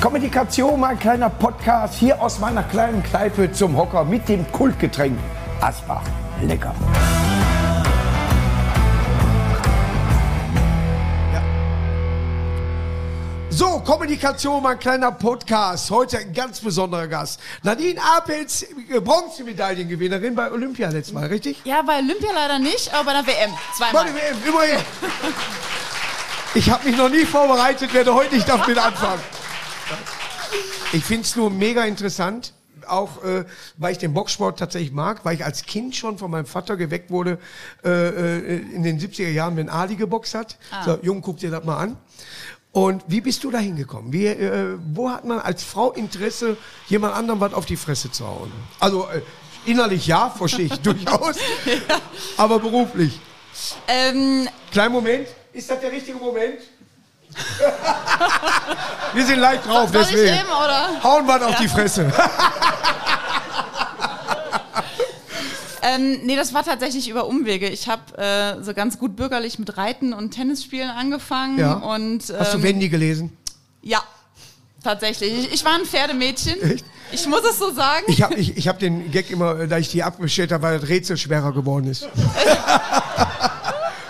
Kommunikation, mein kleiner Podcast hier aus meiner kleinen Kneipe zum Hocker mit dem Kultgetränk Asbach. Lecker. So, Kommunikation, mein kleiner Podcast. Heute ein ganz besonderer Gast. Nadine Apels, Bronzemedaillengewinnerin bei Olympia letztes Mal, richtig? Ja, bei Olympia leider nicht, aber bei der WM. Zweimal. Bei der WM, immerhin. Ich habe mich noch nie vorbereitet, werde heute nicht damit anfangen. Ich finde es nur mega interessant, auch äh, weil ich den Boxsport tatsächlich mag, weil ich als Kind schon von meinem Vater geweckt wurde, äh, äh, in den 70er Jahren, wenn Ali geboxt hat. Ah. So, Jung, guck dir das mal an. Und wie bist du da hingekommen? Wie, äh, wo hat man als Frau Interesse, jemand anderem was auf die Fresse zu hauen? Also äh, innerlich ja, verstehe ich durchaus, aber beruflich. Ähm, Kleinen Moment, ist das der richtige Moment? Wir sind leicht drauf, ich deswegen. eben, oder? Hauen wir auf die Fresse. Ähm, nee, das war tatsächlich über Umwege. Ich habe äh, so ganz gut bürgerlich mit Reiten und Tennisspielen angefangen. Ja. Und, ähm, Hast du Wendy gelesen? Ja, tatsächlich. Ich, ich war ein Pferdemädchen. Echt? Ich muss es so sagen. Ich habe ich, ich hab den Gag immer, äh, da ich die abgestellt habe, weil das Rätsel schwerer geworden ist.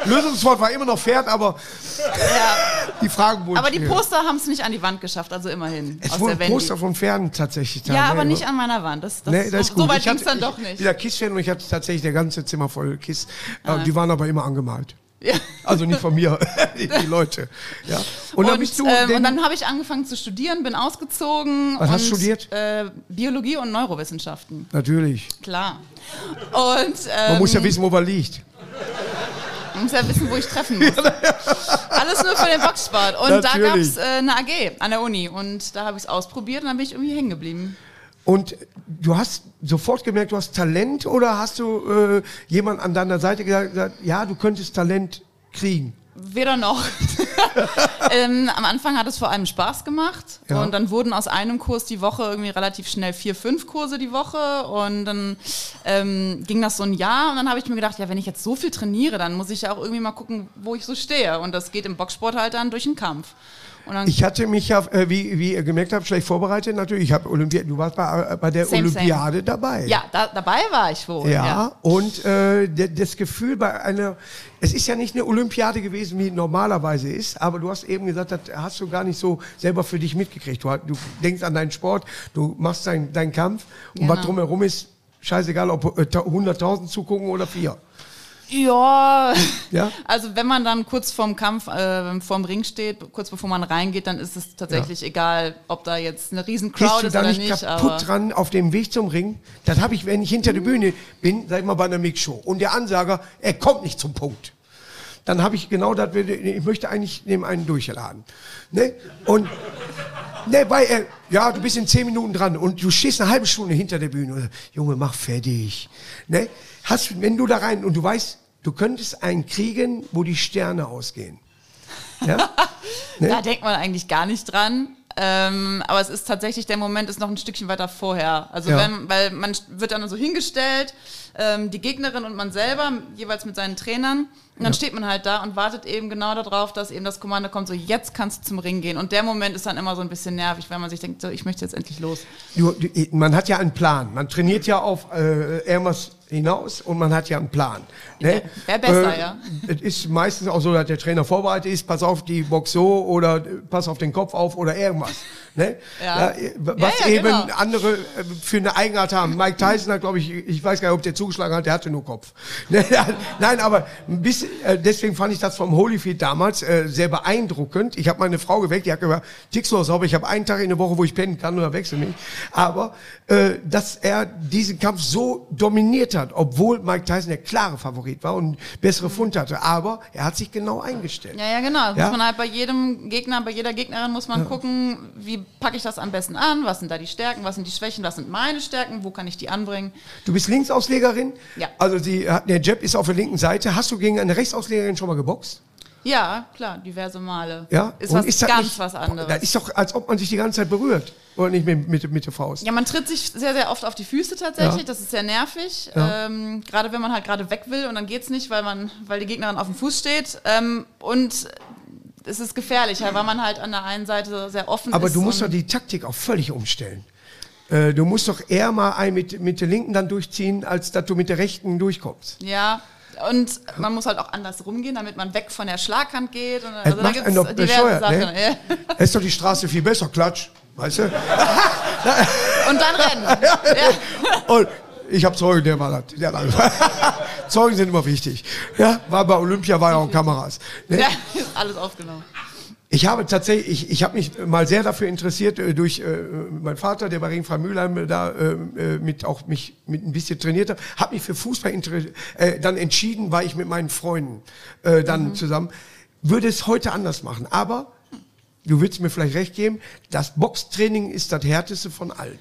Lösungswort war immer noch Pferd, aber ja. Die Fragen wurden Aber die. Poster haben es nicht an die Wand geschafft, also immerhin. Es aus wurden. Poster von Pferden tatsächlich da. ja, ne? aber nicht an meiner Wand. Das, das, Nee, das so, so weit Ich ging es dann doch Ich nicht. bin ja Kiss-Fan und ich hatte tatsächlich der ganze Zimmer voll Kiss. Äh, Die waren aber immer angemalt. Ja. Also nicht von mir, die, Leute. Ja. Und, dann bist du. ähm, und dann habe ich angefangen zu studieren, bin ausgezogen. Was und, hast du studiert? Äh, Biologie und Neurowissenschaften. natürlich. Klar. Und ähm, Man muss ja wissen, wo man liegt. Muss ja wissen, wo ich treffen muss. Alles nur für den Boxsport. Und da gab Natürlich. es äh, eine AG an der Uni. Und da habe ich es ausprobiert und dann bin ich irgendwie hängen geblieben. Und du hast sofort gemerkt, du hast Talent oder hast du äh, jemand an deiner Seite gesagt, ja, du könntest Talent kriegen? Weder noch. ähm, am Anfang hat es vor allem Spaß gemacht Ja. und dann wurden aus einem Kurs die Woche irgendwie relativ schnell vier, fünf Kurse die Woche und dann ähm, ging das so ein Jahr und dann habe ich mir gedacht, ja, wenn ich jetzt so viel trainiere, dann muss ich ja auch irgendwie mal gucken, wo ich so stehe und das geht im Boxsport halt dann durch den Kampf. Ich hatte mich ja, äh, wie, wie ihr gemerkt habt, schlecht vorbereitet natürlich. Ich habe Olympiade, du warst bei, äh, bei der Same, same. Olympiade dabei. ja, da, dabei war ich wohl. Ja, und äh, das Gefühl bei einer, es ist ja nicht eine Olympiade gewesen, wie normalerweise ist, aber du hast eben gesagt, das hast du gar nicht so selber für dich mitgekriegt. Du, du denkst an deinen Sport, du machst deinen deinen Kampf und Genau. was drumherum ist, scheißegal, ob äh, 100.000 zugucken oder vier. Ja, Ja? also wenn man dann kurz vorm Kampf, äh, vorm Ring steht, kurz bevor man reingeht, dann ist es tatsächlich egal, ob da jetzt eine riesen Crowd du ist da oder nicht nicht. kaputt dran auf dem Weg zum Ring? Das habe ich, wenn ich hinter der Bühne bin, sag ich mal bei einer Mixshow und der Ansager, er kommt nicht zum Punkt. Dann habe ich genau das, ich möchte eigentlich neben einen durchladen. Ne? Und ne, weil er, ja, du bist in zehn Minuten dran und du stehst eine halbe Stunde hinter der Bühne. Und, Junge, mach fertig. Ne? Hast, wenn du da rein und du weißt, du könntest einen kriegen, wo die Sterne ausgehen. Ja? Ne? da denkt man eigentlich gar nicht dran. Ähm, aber es ist tatsächlich, der Moment ist noch ein Stückchen weiter vorher. Also Ja. wenn, weil man wird dann so hingestellt, ähm, die Gegnerin und man selber, jeweils mit seinen Trainern. Und dann steht man halt da und wartet eben genau darauf, dass eben das Kommando kommt, so jetzt kannst du zum Ring gehen. Und der Moment ist dann immer so ein bisschen nervig, weil man sich denkt, so ich möchte jetzt endlich los. Du, du, man hat ja einen Plan. Man trainiert ja auf äh, irgendwas hinaus und man hat ja einen Plan. Ne? Wär besser, ja. Es ist meistens auch so, dass der Trainer vorbereitet ist, pass auf die Box so oder äh, pass auf den Kopf auf oder irgendwas. Ne? Ja. äh, was Ja, ja, eben genau. andere äh, für eine Eigenart haben. Mike Tyson hat, glaube ich, ich weiß gar nicht, ob der zugeschlagen hat, der hatte nur Kopf. Ne? Nein, aber ein bisschen, äh, deswegen fand ich das vom Holyfield damals äh, sehr beeindruckend. Ich habe meine Frau geweckt, die hat gesagt, tickst du noch sauber, ich habe einen Tag in der Woche, wo ich pennen kann oder wechsel mich. Aber äh, dass er diesen Kampf so dominiert hat, obwohl Mike Tyson der klare Favorit war und bessere Fund hatte. Aber er hat sich genau eingestellt. Ja, ja, genau. Das Ja? muss man halt bei jedem Gegner, bei jeder Gegnerin muss man gucken, wie packe ich das am besten an, was sind da die Stärken, was sind die Schwächen, was sind meine Stärken, wo kann ich die anbringen. Du bist Linksauslegerin. Ja. Also sie hat, der Jab ist auf der linken Seite. Hast du gegen eine Rechtsauslegerin schon mal geboxt? Ja, klar, diverse Male. Ja. Ist Und was das ganz nicht, was anderes. Da ist doch, als ob man sich die ganze Zeit berührt. Oder nicht mit, mit, mit der Faust. Ja, man tritt sich sehr, sehr oft auf die Füße tatsächlich. Ja. Das ist sehr nervig. Ja. Ähm, gerade wenn man halt gerade weg will und dann geht's nicht, weil man, weil die Gegnerin auf dem Fuß steht. Ähm, und es ist gefährlicher, weil man halt an der einen Seite sehr offen Aber ist. du musst doch die Taktik auch völlig umstellen. Äh, Du musst doch eher mal ein mit, mit der linken dann durchziehen, als dass du mit der rechten durchkommst. Ja, und man muss halt auch anders rumgehen, damit man weg von der Schlaghand geht. Und, also da gibt es diverse bescheuert, Sachen. ne? Da ist doch die Straße viel besser, Klatsch. Weißt du? Ja. Und dann rennen. Ja. Und ich habe Zeugen, der war das. Der Zeugen sind immer wichtig. Ja, war bei Olympia, war ja auch Kameras. Ne? ja, ist alles aufgenommen. Ich habe tatsächlich, ich, ich habe mich mal sehr dafür interessiert äh, durch äh, meinen Vater, der bei Ringfrei Mülheim äh, da äh, äh, mit auch mich mit ein bisschen trainiert hat, habe mich für Fußball äh, dann entschieden, war ich mit meinen Freunden äh, dann zusammen. Würde es heute anders machen, aber du willst mir vielleicht recht geben, das Boxtraining ist das härteste von allen.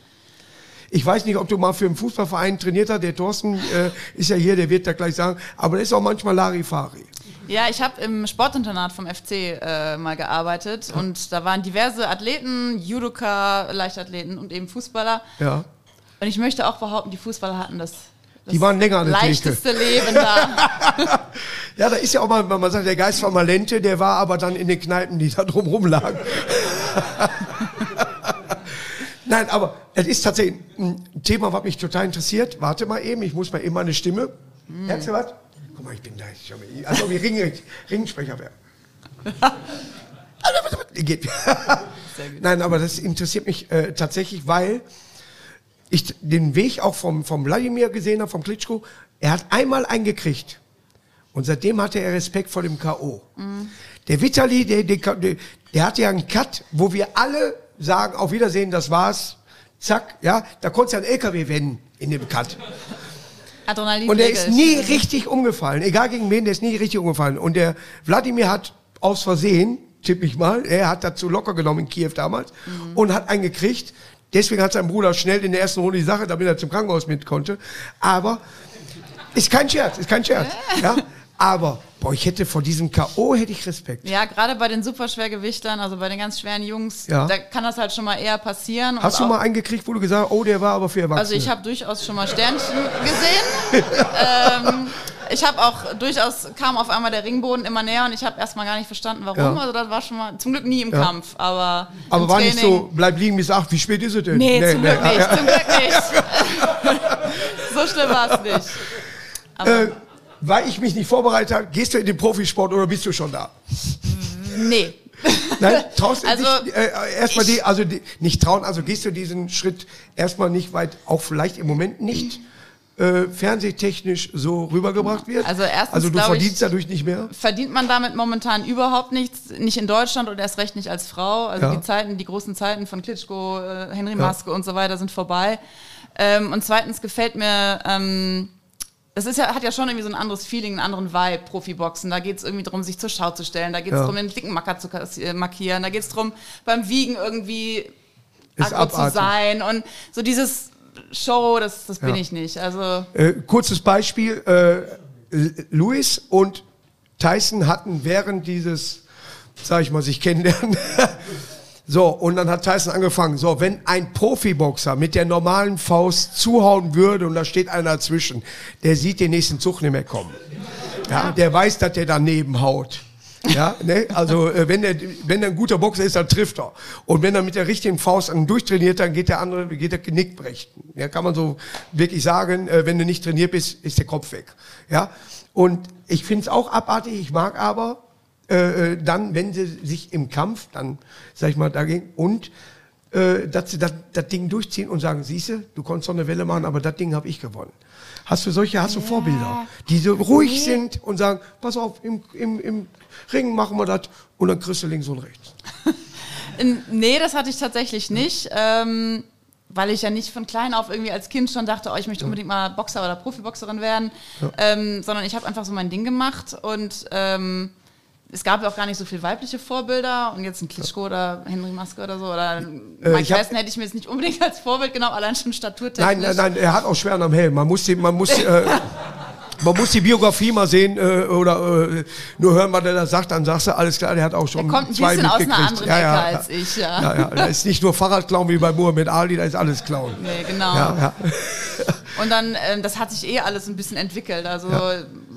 Ich weiß nicht, ob du mal für einen Fußballverein trainiert hast. Der Thorsten äh, ist ja hier, der wird da gleich sagen. Aber das ist auch manchmal Larifari. Ja, ich habe im Sportinternat vom FC äh, mal gearbeitet und da waren diverse Athleten, Judoka, Leichtathleten und eben Fußballer. Ja. Und ich möchte auch behaupten, die Fußballer hatten das, Die waren länger an der leichteste Leben da. Ja, da ist ja auch mal, man sagt, der Geist von Malente, der war aber dann in den Kneipen, die da drumrum lagen. Nein, aber es ist tatsächlich ein Thema, was mich total interessiert. Warte mal eben, ich muss mal eben meine Stimme. Merkst du was? Mal, ich bin da. Ich schau mal, als ob ich Ring, Ringsprecher wäre. Geht. Nein, aber das interessiert mich äh, tatsächlich, weil ich den Weg auch vom, vom Wladimir gesehen habe, vom Klitschko. Er hat einmal eingekriegt. Und seitdem hatte er Respekt vor dem K.O. Der Vitali, der, der, der, hatte ja einen Cut, wo wir alle sagen, auf Wiedersehen, das war's. Zack, ja, da konntest du einen LKW wenden in dem Cut. Adrenalin Und er ist nie richtig umgefallen, egal gegen wen, der ist nie richtig umgefallen. Und der Wladimir hat aus Versehen, tippe ich mal, er hat dazu locker genommen in Kiew damals und hat einen gekriegt. Deswegen hat sein Bruder schnell in der ersten Runde die Sache, damit er zum Krankenhaus mit konnte. Aber ist kein Scherz, ist kein Scherz. Ja? Aber boah, ich hätte vor diesem K.O. hätte ich Respekt. Ja, gerade bei den Superschwergewichtern, also bei den ganz schweren Jungs, Ja. da kann das halt schon mal eher passieren. Hast du mal einen gekriegt, wo du gesagt hast, oh, der war aber für Erwachsene? Also ich habe durchaus schon mal Sternchen gesehen. ähm, ich habe auch durchaus, kam auf einmal der Ringboden immer näher und ich habe erstmal gar nicht verstanden, warum. Ja. Also das war schon mal, zum Glück nie im Ja. Kampf, aber aber war Training, nicht so, bleib liegen bis acht, wie spät ist es denn? Nee, zum Glück ah, nicht, zum Glück nicht. so schlimm war es nicht. Aber Äh, weil ich mich nicht vorbereitet habe, gehst du in den Profisport oder bist du schon da? nee. Nein, traust du Also, dich äh, erstmal die, also die, nicht trauen, also gehst du diesen Schritt erstmal nicht weit, auch vielleicht im Moment nicht äh, fernsehtechnisch so rübergebracht wird. Also erstens also du verdienst ich- dadurch nicht mehr. verdient man damit momentan überhaupt nichts, nicht in Deutschland und erst recht nicht als Frau. Also Ja. die Zeiten, die großen Zeiten von Klitschko, äh, Henry Maske und so weiter sind vorbei. Ähm, und zweitens gefällt mir, ähm, das ist ja, hat ja schon irgendwie so ein anderes Feeling, einen anderen Vibe, Profiboxen. Da geht es irgendwie darum, sich zur Schau zu stellen, da geht es Ja. darum, den dicken Macker zu äh, markieren, da geht es darum, beim Wiegen irgendwie aggro zu sein und so dieses Show, das, das bin Ja. ich nicht. Also Äh, kurzes Beispiel, äh, Luis und Tyson hatten während dieses, sag ich mal, sich kennenlernen, so, und dann hat Tyson angefangen, so, wenn ein Profiboxer mit der normalen Faust zuhauen würde und da steht einer dazwischen, der sieht den nächsten Zug nicht mehr kommen. Ja, der weiß, dass der daneben haut. Ja, ne? Also äh, wenn der wenn der ein guter Boxer ist, dann trifft er. Und wenn er mit der richtigen Faust einen durchtrainiert, dann geht der andere geht der Genick brechen. Ja, kann man so wirklich sagen. Äh, wenn du nicht trainiert bist, ist der Kopf weg. Ja. Und ich finde es auch abartig. Ich mag aber äh, äh, dann, wenn sie sich im Kampf dann, sag ich mal, dagegen und äh, dass sie das, das Ding durchziehen und sagen, siehste, du konntest so eine Welle machen, aber das Ding habe ich gewonnen. Hast du solche, hast du Vorbilder, die so ruhig sind und sagen, pass auf, im, im, im Ring machen wir das und dann kriegst du links und rechts. In, nee, das hatte ich tatsächlich nicht. Ähm, weil ich ja nicht von klein auf irgendwie als Kind schon dachte, oh, ich möchte unbedingt mal Boxer oder Profiboxerin werden, ähm, sondern ich habe einfach so mein Ding gemacht und ähm, es gab ja auch gar nicht so viele weibliche Vorbilder und jetzt ein Klitschko oder Henry Maske oder so oder Mike Äh, hab- Tyson hätte ich mir jetzt nicht unbedingt als Vorbild genommen, allein schon staturtechnisch. Nein, nein, nein, er hat auch Schweren am Helm. Man muss die, man muss, äh, man muss die Biografie mal sehen äh, oder äh, nur hören, was er da sagt, dann sagst du, alles klar, der hat auch schon Er kommt ein zwei bisschen aus einer anderen ja, Ecke ja, als ich, ja. Ja, ja, da ist nicht nur Fahrradklauen wie bei Muhammad Ali, da ist alles Klauen. Nee, genau. Ja, ja. Und dann, ähm, das hat sich eh alles ein bisschen entwickelt. Also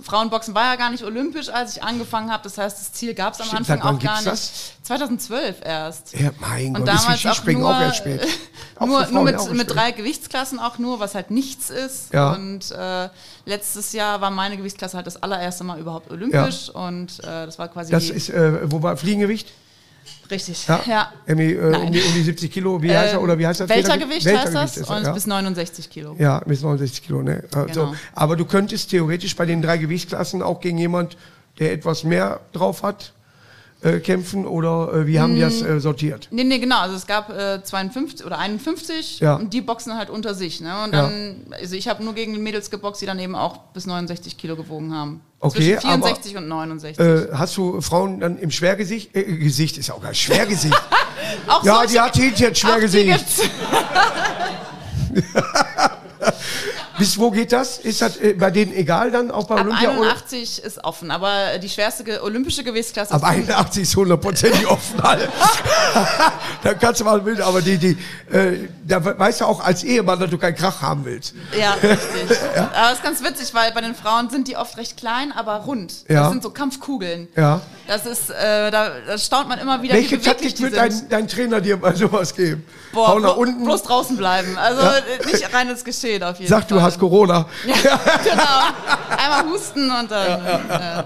Frauenboxen war ja gar nicht olympisch, als ich angefangen habe. Das heißt, das Ziel gab es am Stimmt, Anfang auch gar nicht. 2012 erst. Ja, mein Und Gott, damals auch nur, auch erst spät. Nur, nur mit, mit drei Gewichtsklassen auch nur, was halt nichts ist. Ja. Und äh, letztes Jahr war meine Gewichtsklasse halt das allererste Mal überhaupt olympisch und äh, das war quasi Das ist, äh, wo war Fliegengewicht? Richtig. Ja. Ja. Irgendwie, äh, um, die, um die 70 Kilo, wie heißt er? Ähm, Oder wie heißt das? Weltergewicht heißt das ist und ja. bis 69 Kilo. Ja, bis 69 Kilo, ne? Also, Genau. Aber du könntest theoretisch bei den drei Gewichtsklassen auch gegen jemand, der etwas mehr drauf hat, äh, kämpfen oder äh, wie haben die das Mm. äh, sortiert? Nee, nee, genau. Also es gab äh, 52 oder 51 Ja. und die boxen halt unter sich. Ne? Und Ja. dann, also ich habe nur gegen Mädels geboxt, die dann eben auch bis 69 Kilo gewogen haben. Okay, Zwischen 64 und 69. Äh, hast du Frauen dann im Schwergesicht? Äh, Gesicht ist auch geil. Schwergesicht. auch ja, die hat jetzt Schwergesicht. Bis wo geht das? Ist das äh, bei denen egal dann, auch bei Ab Olympia? oder? 81 ist offen, aber die schwerste olympische Gewichtsklasse Ab ist 81 ist hundertprozentig offen. Alter. da kannst du mal wild, aber die, die, äh, da we- weißt du auch als Ehemann, dass du keinen Krach haben willst. Ja, richtig. Aber es ist ganz witzig, weil bei den Frauen sind die oft recht klein, aber rund. Ja. Das sind so Kampfkugeln. Ja. Das ist, äh, da, da staunt man immer wieder, Welche wie Taktik wird dein, dein Trainer dir mal sowas geben? Boah, Hau nach unten, bloß draußen bleiben. Also Ja. äh, nicht rein ins Geschehen auf jeden sag, Fall. du hast Corona. Ja, genau. Einmal husten und dann. Äh,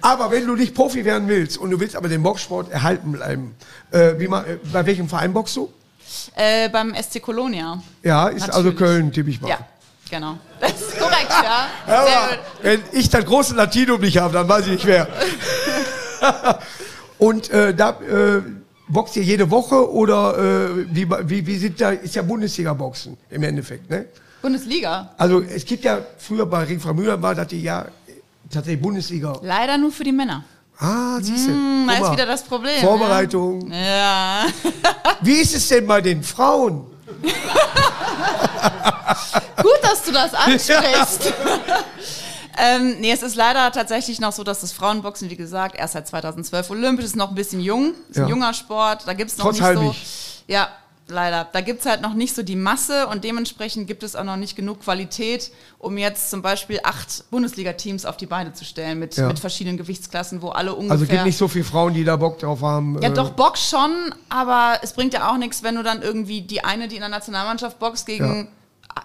Aber wenn du nicht Profi werden willst und du willst aber den Boxsport erhalten bleiben, äh, wie äh, bei welchem Verein boxst du? äh, beim SC Colonia. Ja, ist also Natürlich. Köln, tippe ich mal. Ja, genau. Das ist korrekt, ja. Aber wenn ich das große Latinum nicht habe, dann weiß ich nicht wer. und äh, da boxt ihr jede Woche oder äh, wie, wie, wie sind da, ist ja Bundesliga-Boxen im Endeffekt, ne? Bundesliga. Also es gibt ja früher bei Ring von Müller war, die ja tatsächlich Bundesliga. Leider nur für die Männer. Ah, siehst du. Hm, da ist wieder das Problem. Vorbereitung. Ja. Wie ist es denn bei den Frauen? Gut, dass du das ansprichst. ähm, nee, es ist leider tatsächlich noch so, dass das Frauenboxen, wie gesagt, erst seit 2012 olympisch ist, noch ein bisschen jung, ist Ja. ein junger Sport, da gibt es noch Trotz nicht so. Ja, leider. Da gibt es halt noch nicht so die Masse und dementsprechend gibt es auch noch nicht genug Qualität, um jetzt zum Beispiel acht Bundesliga-Teams auf die Beine zu stellen mit, Ja. mit verschiedenen Gewichtsklassen, wo alle ungefähr. Also gibt nicht so viele Frauen, die da Bock drauf haben. Ja, äh, doch, Box schon, aber es bringt ja auch nichts, wenn du dann irgendwie die eine, die in der Nationalmannschaft boxt, gegen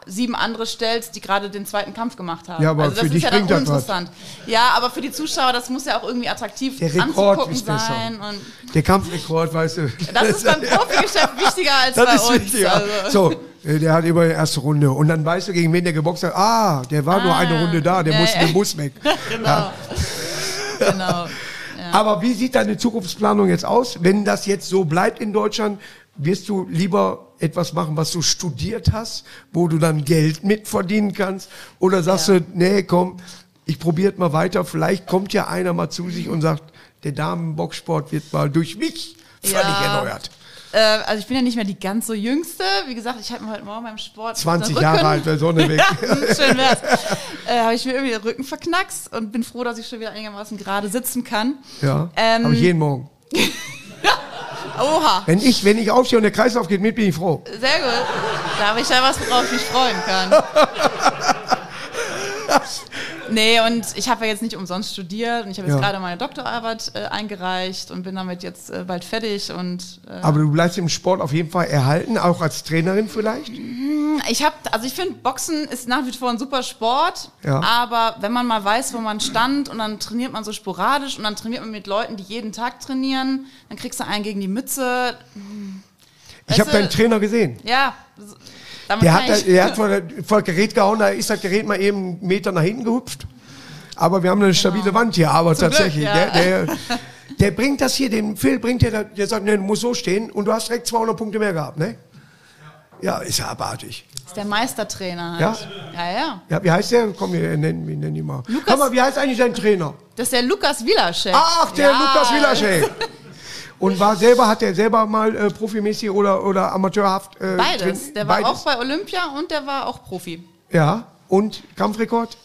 sieben andere stellst, die gerade den zweiten Kampf gemacht haben. Ja, aber also das für ist ja dann uninteressant. Ja, aber für die Zuschauer, das muss ja auch irgendwie attraktiv Der Rekord anzugucken sein. Und Der Kampfrekord, weißt du. das ist beim Profigeschäft wichtiger als Das bei ist uns. wichtig, ja. Also. So, äh, der hat immer die erste Runde. Und dann weißt du, gegen wen der geboxt hat. Ah, der war nur Ah, eine Runde da, der ja, musste ja. dem Bus weg. Genau. genau. Aber wie sieht deine Zukunftsplanung jetzt aus? Wenn das jetzt so bleibt in Deutschland, wirst du lieber etwas machen, was du studiert hast, wo du dann Geld mit verdienen kannst? Oder sagst Ja. du, nee, komm, ich probiere mal weiter. Vielleicht kommt ja einer mal zu sich und sagt, der Damenboxsport wird mal durch mich völlig Ja. erneuert. Äh, also ich bin ja nicht mehr die ganz so jüngste. Wie gesagt, ich habe mir heute Morgen beim Sport 20 den Jahre alt, wäre Sonne weg. Schön wär's. Äh, habe ich mir irgendwie den Rücken verknackst und bin froh, dass ich schon wieder einigermaßen gerade sitzen kann. Ja, Ähm, habe ich jeden Morgen. Oha, Wenn ich, wenn ich aufstehe und der Kreislauf geht mit, bin ich froh. sehr gut. Da habe ich ja was, worauf ich mich freuen kann. Nee, und ich habe ja jetzt nicht umsonst studiert und ich habe jetzt Ja. gerade meine Doktorarbeit äh, eingereicht und bin damit jetzt äh, bald fertig und äh, Aber du bleibst im Sport auf jeden Fall erhalten, auch als Trainerin vielleicht. Ich habe, also ich finde, Boxen ist nach wie vor ein super Sport, Ja. aber wenn man mal weiß, wo man stand und dann trainiert man so sporadisch und dann trainiert man mit Leuten, die jeden Tag trainieren, dann kriegst du einen gegen die Mütze. Ich Weißt habe deinen Trainer gesehen. Ja, damit Der hat, der hat vor, vor das Gerät gehauen, da ist das Gerät mal eben einen Meter nach hinten gehüpft. Aber wir haben eine stabile Wand hier, aber tatsächlich. Genau. Glück, ja. der, der, der bringt das hier, den Phil bringt der, der sagt, ne, du musst so stehen und du hast direkt 200 Punkte mehr gehabt, ne? Ja, ist ja abartig. ist der Meistertrainer halt. Ja? Ja, ja. Ja, wie heißt der? Komm, wir nennen, wir nennen ihn mal. Lukas- Komm mal, wie heißt eigentlich dein Trainer? Das ist der Lukas Wilaschek. Ach, der ja. Lukas Wilaschek. Und war selber, hat der selber mal äh, profimäßig oder, oder amateurhaft? Äh, Beides. train- Der war beides? auch bei Olympia und der war auch Profi. Ja. Und Kampfrekord?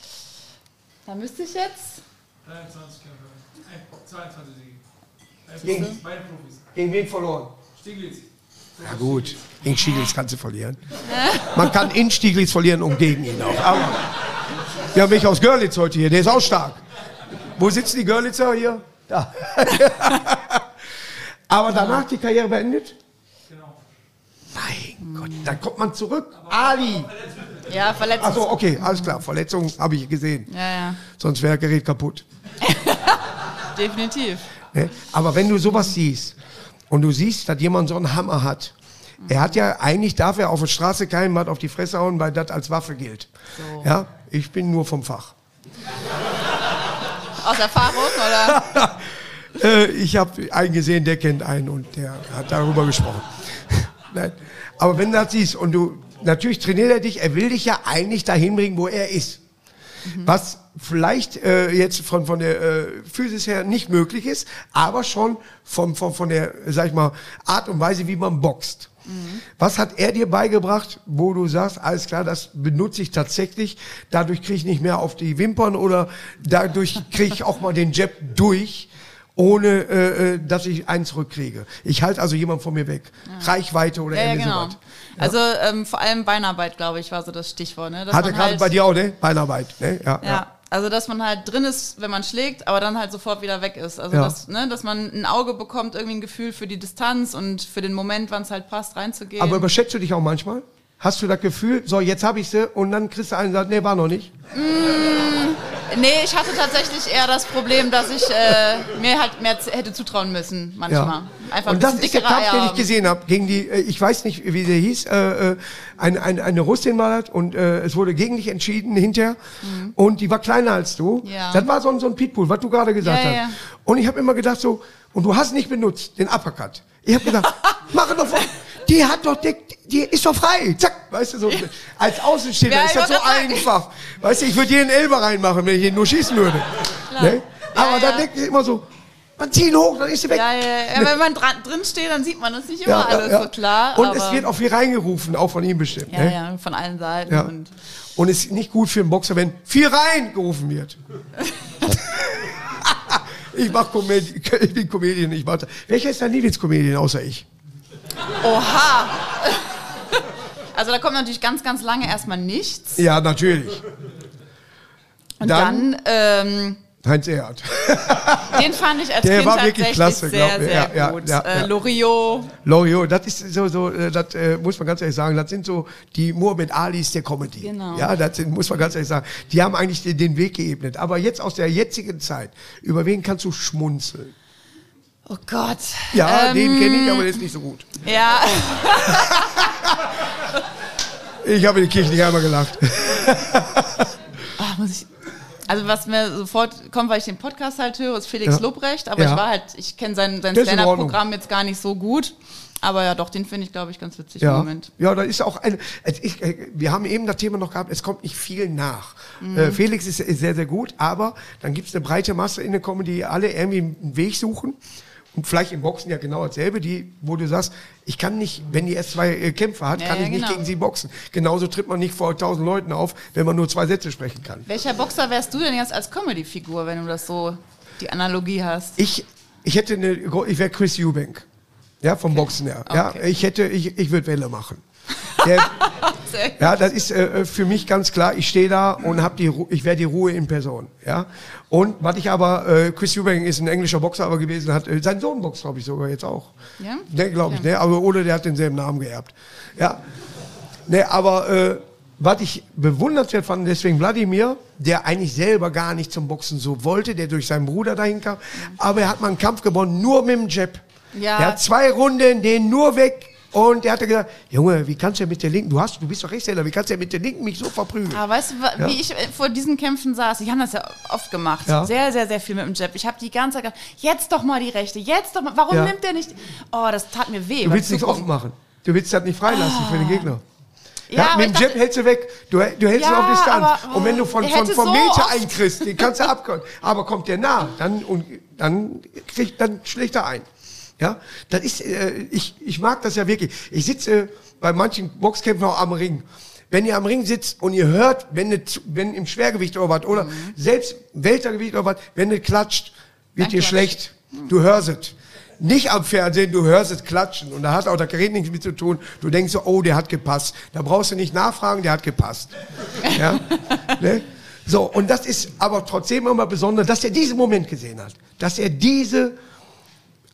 Da müsste ich jetzt. 23 Kämpfe. Ein- 22 Siege. Gegen- Beide Profis. Gegen wen verloren? Stieglitz. Ja gut, gegen Stieglitz kannst du verlieren. Man kann in Stieglitz verlieren und gegen ihn auch. Aber Wir haben welche aus Görlitz heute hier, der ist auch stark. Wo sitzen die Görlitzer hier? Da. Aber danach die Karriere beendet? Genau. Mein Gott, dann kommt man zurück. Ali. Ja, verletzt. Achso, okay, alles klar. Verletzung habe ich gesehen. Ja, ja, Sonst wäre Gerät kaputt. definitiv. Ne? Aber wenn du sowas siehst und du siehst, dass jemand so einen Hammer hat, er hat ja eigentlich darf er auf der Straße keinen Matt auf die Fresse hauen, weil das als Waffe gilt. So. Ja, ich bin nur vom Fach. Aus Erfahrung, oder? Äh, ich habe einen gesehen, der kennt einen und der hat darüber gesprochen. Nein. Aber wenn du das siehst und du, natürlich trainiert er dich, er will dich ja eigentlich dahin bringen, wo er ist. Was vielleicht äh, jetzt von, von der äh, Physis her nicht möglich ist, aber schon von, von, von der, sag ich mal, Art und Weise, wie man boxt. Was hat er dir beigebracht, wo du sagst, alles klar, das benutze ich tatsächlich, dadurch kriege ich nicht mehr auf die Wimpern oder dadurch kriege ich auch mal den Jab durch, ohne äh, äh, dass ich einen zurückkriege. Ich halte also jemand von mir weg. Reichweite oder Ja, ja, irgendwie genau. sowas. Also ähm, vor allem Beinarbeit, glaube ich, war so das Stichwort. Ne? Dass Hat man gerade halt, bei dir auch, ne? Beinarbeit, ne? Ja, Ja. ja. Also dass man halt drin ist, wenn man schlägt, aber dann halt sofort wieder weg ist. Also Ja. dass, ne, dass man ein Auge bekommt, irgendwie ein Gefühl für die Distanz und für den Moment, wann es halt passt, reinzugehen. Aber überschätzt du dich auch manchmal? Hast du das Gefühl, so jetzt habe ich sie und dann kriegst du einen und sagst, nee, war noch nicht? nee, ich hatte tatsächlich eher das Problem, dass ich äh, mir halt mehr hätte zutrauen müssen manchmal. Einfach ein und das bisschen ist der Kampf, den ich gesehen habe, gegen die, äh, ich weiß nicht, wie der hieß, äh, äh, ein, ein, eine Russin war das und äh, es wurde gegen dich entschieden hinterher und die war kleiner als du. Mhm. Ja. Das war so ein, so ein Pitbull, was du gerade gesagt Ja, hast. ja. Und ich habe immer gedacht so, und du hast nicht benutzt, den Uppercut. Ich habe gedacht, mach doch. Die hat doch, die, die ist doch frei. Zack, weißt du, so als Außenstehender Ja, ist das so sagen. einfach. Weißt du, ich würde jeden Elber reinmachen, wenn ich ihn nur schießen würde. Ne? Aber Ja, dann ja. denke ich immer so, man zieht ihn hoch, dann ist sie weg. Ja, ja, ja. Wenn man dran, drin steht, dann sieht man das nicht immer alles so klar. Und es wird auch viel reingerufen, auch von ihm bestimmt. ja, ne? ja, von allen Seiten. Und Und es ist nicht gut für einen Boxer, wenn viel rein gerufen wird. ich mach Comedy, ich bin Comedian, ich mach das. Welcher ist dein Lieblingscomedian außer ich? Oha! Also da kommt natürlich ganz, ganz lange erstmal nichts. Ja, natürlich. Und Dann- dann, ähm, Heinz Erhardt. den fand ich als Der Kind war wirklich klasse, sehr, sehr Ja, ja, gut. ja, äh. Loriot, Loriot, das ist so, so äh, das äh, muss man ganz ehrlich sagen, das sind so die Muhammad Alis der Comedy. Genau. Ja, das sind, muss man ganz ehrlich sagen. Die haben eigentlich den, den Weg geebnet. Aber jetzt aus der jetzigen Zeit, über wen kannst du schmunzeln? Oh Gott. Ja, Ähm, den kenne ich, aber der ist nicht so gut. Ja, Ich habe in der Kirche nicht einmal gelacht. Ah, muss ich, also was mir sofort kommt, weil ich den Podcast halt höre, ist Felix Ja. Lobrecht. Aber Ja. ich war halt, ich kenne sein, sein Stand-Up-Programm jetzt gar nicht so gut. Aber ja, doch, den finde ich, glaube ich, ganz witzig im Ja, Moment. ja, da ist auch ein. ist- äh, wir haben eben das Thema noch gehabt. Es kommt nicht viel nach. Mhm. Äh, Felix ist, ist sehr, sehr gut, aber dann gibt es eine breite Masse in der Comedy, die alle irgendwie einen Weg suchen. Und vielleicht im Boxen ja genau dasselbe, die, wo du sagst, ich kann nicht, wenn die erst zwei äh, Kämpfer hat, Ja, kann ja, ich nicht genau. gegen sie boxen. Genauso tritt man nicht vor tausend Leuten auf, wenn man nur zwei Sätze sprechen kann. Welcher Boxer wärst du denn jetzt als Comedy-Figur, wenn du das so, die Analogie hast? Ich, ich hätte eine, ich wäre Chris Eubank. Ja, vom Boxen her. Ja, Okay. ich hätte, ich, ich würde Welle machen. Der. Ja, das ist äh, für mich ganz klar. Ich stehe da und habe die, Ru ich wäre die Ruhe in Person. Ja. Und was ich aber, äh, Chris Eubank ist ein englischer Boxer aber gewesen, hat äh, sein Sohn boxt, glaube ich sogar jetzt auch. Ja? Ne, glaube ich, ne. Aber Ole, der hat denselben Namen geerbt. Ja. Ne, aber äh, was ich bewundernswert fand, deswegen Wladimir, der eigentlich selber gar nicht zum Boxen so wollte, der durch seinen Bruder dahin kam, aber er hat mal einen Kampf gewonnen, nur mit dem Jab. Ja. Der hat zwei Runden, den nur weg. Und der hatte gesagt, Junge, wie kannst du mit der Linken, du hast, du bist doch Rechtshänder, wie kannst du mit der Linken mich so verprügeln? Aber weißt du, Ja. wie ich äh, vor diesen Kämpfen saß? Ich habe das ja oft gemacht. Ja. Sehr, sehr, sehr viel mit dem Jab. Ich habe die ganze Zeit gedacht, jetzt doch mal die Rechte, jetzt doch mal. Warum Ja. nimmt der nicht? Oh, das tat mir weh. Du willst nichts offen machen. Du willst das nicht freilassen für den Gegner. Ja, Ja, mit dem Jab hältst du weg. Du, du hältst ihn Ja, auf Distanz. aber, und wenn du von, der von, hätte vom so Meter einkriegst, den kannst du abkommen. Aber kommt der nah, dann, und, dann, kriegt, dann schlägt er ein. Ja, das ist, äh, ich, ich mag das ja wirklich. Ich sitze äh, bei manchen Boxkämpfen auch am Ring. Wenn ihr am Ring sitzt und ihr hört, wenn, ne, wenn im Schwergewicht oder was, oder selbst Weltergewicht oder was, wenn du klatscht, wird dir klatscht. schlecht. Du hörst es. Nicht am Fernsehen, du hörst es klatschen. Und da hat auch der Gerät nichts mit zu tun. Du denkst so, oh, der hat gepasst. Da brauchst du nicht nachfragen, der hat gepasst. Ja? ne? So, und das ist aber trotzdem immer besonders, dass er diesen Moment gesehen hat. Dass er diese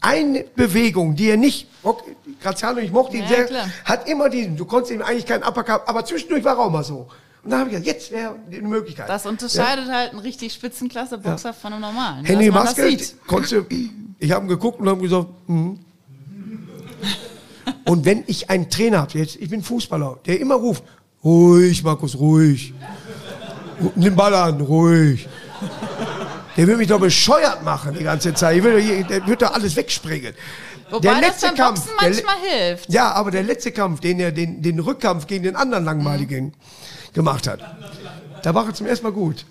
eine Bewegung, die er nicht, okay, Graziano, ich mochte ihn Ja, sehr, klar. hat immer diesen, du konntest ihm eigentlich keinen Uppercut, aber zwischendurch war er auch mal so. Und dann habe ich gesagt, jetzt wäre eine Möglichkeit. Das unterscheidet halt einen richtig Spitzenklasse-Boxer von einem normalen. Henry Maske, du, ich habe ihn geguckt und habe gesagt, mhm. Und wenn ich einen Trainer habe, jetzt, ich bin Fußballer, der immer ruft, ruhig, Markus, ruhig. Nimm Ball an, ruhig. Der will mich doch bescheuert machen die ganze Zeit. Ich will, der wird doch alles wegspringen. Wobei das beim Boxen der le- manchmal hilft. ja, aber der letzte Kampf, den er, den, den Rückkampf gegen den anderen langweiligen Mhm. gemacht hat, da war er zum ersten Mal gut.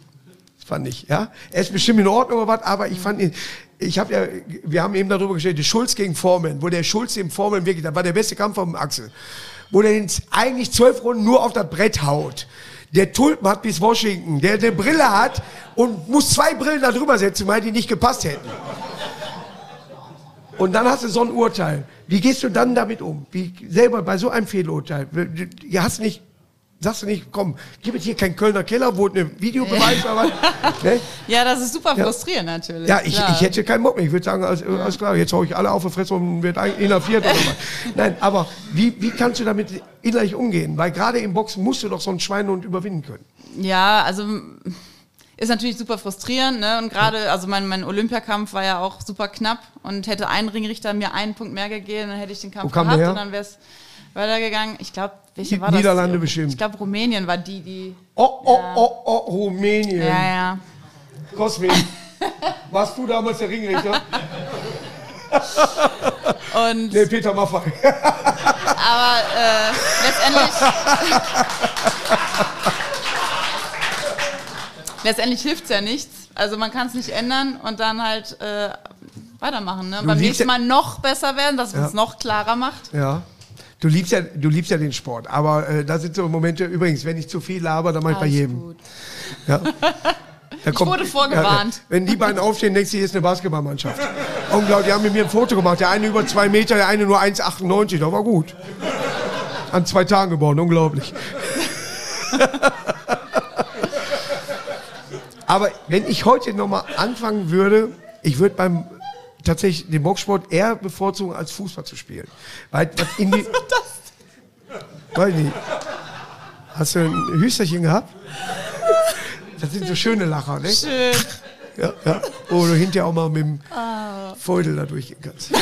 Das fand ich, ja. Er ist bestimmt in Ordnung oder was, aber ich fand ihn, ich habe ja, wir haben eben darüber gestellt, der Schulz gegen Foreman, wo der Schulz dem Foreman wirklich, das war der beste Kampf vom Axel, wo der ihn eigentlich zwölf Runden nur auf das Brett haut. Der Tulpen hat bis Washington, der eine Brille hat und muss zwei Brillen da drüber setzen, weil die nicht gepasst hätten. Und dann hast du so ein Urteil. Wie gehst du dann damit um? Wie selber bei so einem Fehlurteil? Du hast nicht, sagst du nicht, komm, gib es hier kein Kölner Keller, wo eine Videobeweis war. was, Ne? Ja, das ist super Ja. frustrierend natürlich. Ja, ich, klar. ich hätte keinen Bock mehr. Ich würde sagen, alles, alles klar, jetzt hau ich alle auf die Fresse und wird inhaftiert oder was. Nein, aber wie, wie kannst du damit innerlich umgehen? Weil gerade im Boxen musst du doch so ein Schweinehund überwinden können. Ja, also ist natürlich super frustrierend, ne? Und gerade, also mein, mein Olympiakampf war ja auch super knapp und hätte ein Ringrichter mir einen Punkt mehr gegeben, dann hätte ich den Kampf gehabt und dann wäre es weitergegangen. Ich glaube, welche war das? Niederlande bestimmt. Ich glaube, Rumänien war die, die. Oh, oh, oh, oh, Rumänien. Ja, ja. Cosmin, warst du damals der Ringrichter? Und Nee, Peter Maffay. aber äh, letztendlich. letztendlich hilft es ja nichts. Also man kann es nicht ändern und dann halt äh, weitermachen. Ne? Beim nächsten ja- Mal noch besser werden, dass es Ja. uns noch klarer macht. Ja. Du liebst ja, du liebst ja den Sport, aber äh, da sind so Momente, übrigens, wenn ich zu viel laber, dann mach ich bei jedem. gut. Ja. Da kommt- wurde vorgewarnt. Ja, wenn die beiden aufstehen, denkst du, hier ist eine Basketballmannschaft. Unglaublich, die haben mit mir ein Foto gemacht. Der eine über zwei Meter, der eine nur 1,98. Das war gut. An zwei Tagen geboren, unglaublich. Aber wenn ich heute nochmal anfangen würde, ich würde beim tatsächlich den Boxsport eher bevorzugen, als Fußball zu spielen. Weil was in die, Weiß nicht. Hast du ein Hüsterchen gehabt? Das sind so schöne Lacher, ne? Schön. Ja, ja. Wo du hinterher auch mal mit dem Feudel da durchgehen kannst.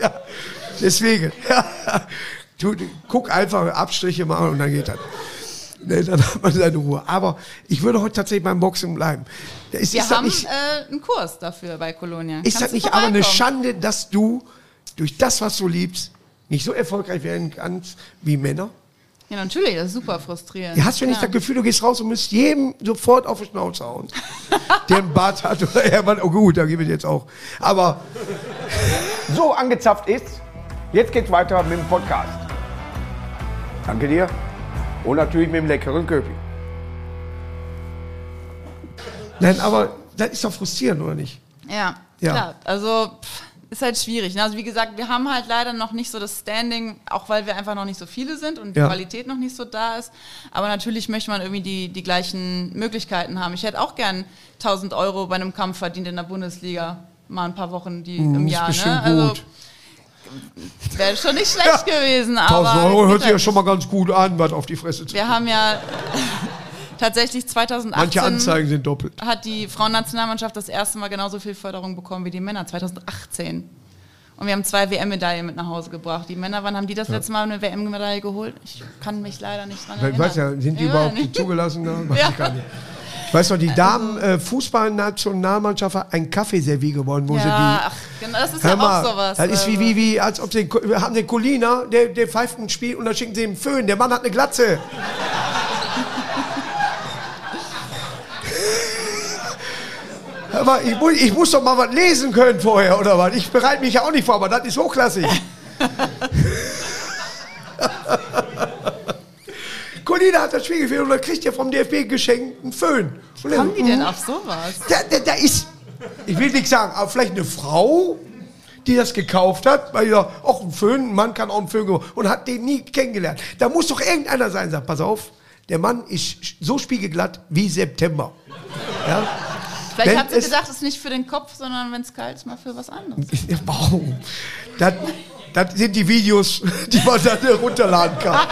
ja, deswegen. Ja. Du, guck einfach Abstriche machen und dann geht das. Ne, dann hat man seine Ruhe. Aber ich würde heute tatsächlich beim Boxen bleiben. Ist, Wir haben nicht, äh, einen Kurs dafür bei Kolonia. ist Kannst das nicht aber eine? Schande, dass du durch das, was du liebst, nicht so erfolgreich werden kannst wie Männer? Ja, natürlich, das ist super frustrierend. Ja, hast du nicht das Gefühl, du gehst raus und müsst jedem sofort auf die Schnauze hauen, der einen Bart hat oder er mal, oh gut, da gebe ich jetzt auch. Aber so angezapft ist. Jetzt geht's weiter mit dem Podcast. Danke dir. Und natürlich mit dem leckeren Köpi. nein, aber das ist doch frustrierend, oder nicht? Ja, Ja. klar. Also pff, ist halt schwierig. Ne? Also wie gesagt, wir haben halt leider noch nicht so das Standing, auch weil wir einfach noch nicht so viele sind und die Ja. Qualität noch nicht so da ist. Aber natürlich möchte man irgendwie die, die gleichen Möglichkeiten haben. Ich hätte auch gern 1000 Euro bei einem Kampf verdient in der Bundesliga. Mal ein paar Wochen die im Hm, ist Jahr. Ne? Also gut. Wäre schon nicht schlecht gewesen. Aber 1000 Euro hört sich ja schon mal ganz gut an, was auf die Fresse zu Wir haben ja tatsächlich 2018 Manche Anzeigen sind doppelt. hat die Frauennationalmannschaft das erste Mal genauso viel Förderung bekommen wie die Männer 2018. Und wir haben zwei WM-Medaillen mit nach Hause gebracht. Die Männer, wann haben die das letzte Mal eine WM-Medaille geholt? Ich kann mich leider nicht dran erinnern. Ich weiß ja, sind die Ja, überhaupt nicht. zugelassen? Da? Weiß Ja. ich gar nicht. Ich weiß noch, die Damen-Fußballnationalmannschaft hat ein Kaffeeservie gewonnen, wo sie die Ja, ach, genau, das ist ja mal, auch sowas. das ist wie, also. wie, wie, als ob sie, wir haben den Colina, der, der pfeift ein Spiel und dann schicken sie ihm einen Föhn. Der Mann hat eine Glatze. Mal, ich, muss, ich muss doch mal was lesen können vorher, oder was? Ich bereite mich ja auch nicht vor, aber das ist hochklassig. Colina hat das Spiel geführt und dann kriegt er vom DFB geschenkt einen Föhn. Er- Kommen die denn auf sowas? da, da, da ist, ich will nicht sagen, aber vielleicht eine Frau, die das gekauft hat, weil ja, auch ein Föhn, ein Mann kann auch einen Föhn gebrauchen und hat den nie kennengelernt. Da muss doch irgendeiner sein, sagt, pass auf, Der Mann ist so spiegelglatt wie September. Ja? Vielleicht Wenn hat sie es- gedacht, es ist nicht für den Kopf, sondern wenn es kalt ist, mal für was anderes. Warum? Das, das sind die Videos, die man dann runterladen kann.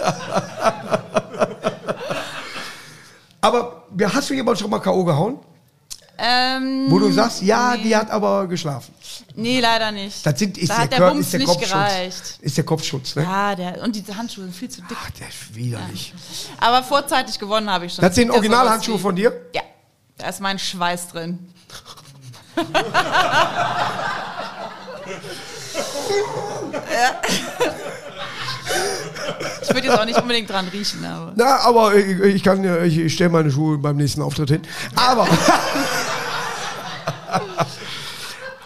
Aber hast du jemand schon mal K.O. gehauen? Ähm, Wo du sagst, ja, nee. die hat aber geschlafen. Nee, leider nicht. Das sind, ist, da der, hat der Bums ist der nicht Kopfschutz. gereicht. Ist der Kopfschutz, ne? Ja, der, und die Handschuhe sind viel zu dick. Ach, der ist widerlich. Aber vorzeitig gewonnen habe ich schon. Das sind Ja, Originalhandschuhe von dir? Ja, da ist mein Schweiß drin. Ich würde jetzt auch nicht unbedingt dran riechen, aber. Na, aber ich, ich kann, ja- ich, ich stelle meine Schuhe beim nächsten Auftritt hin. Aber.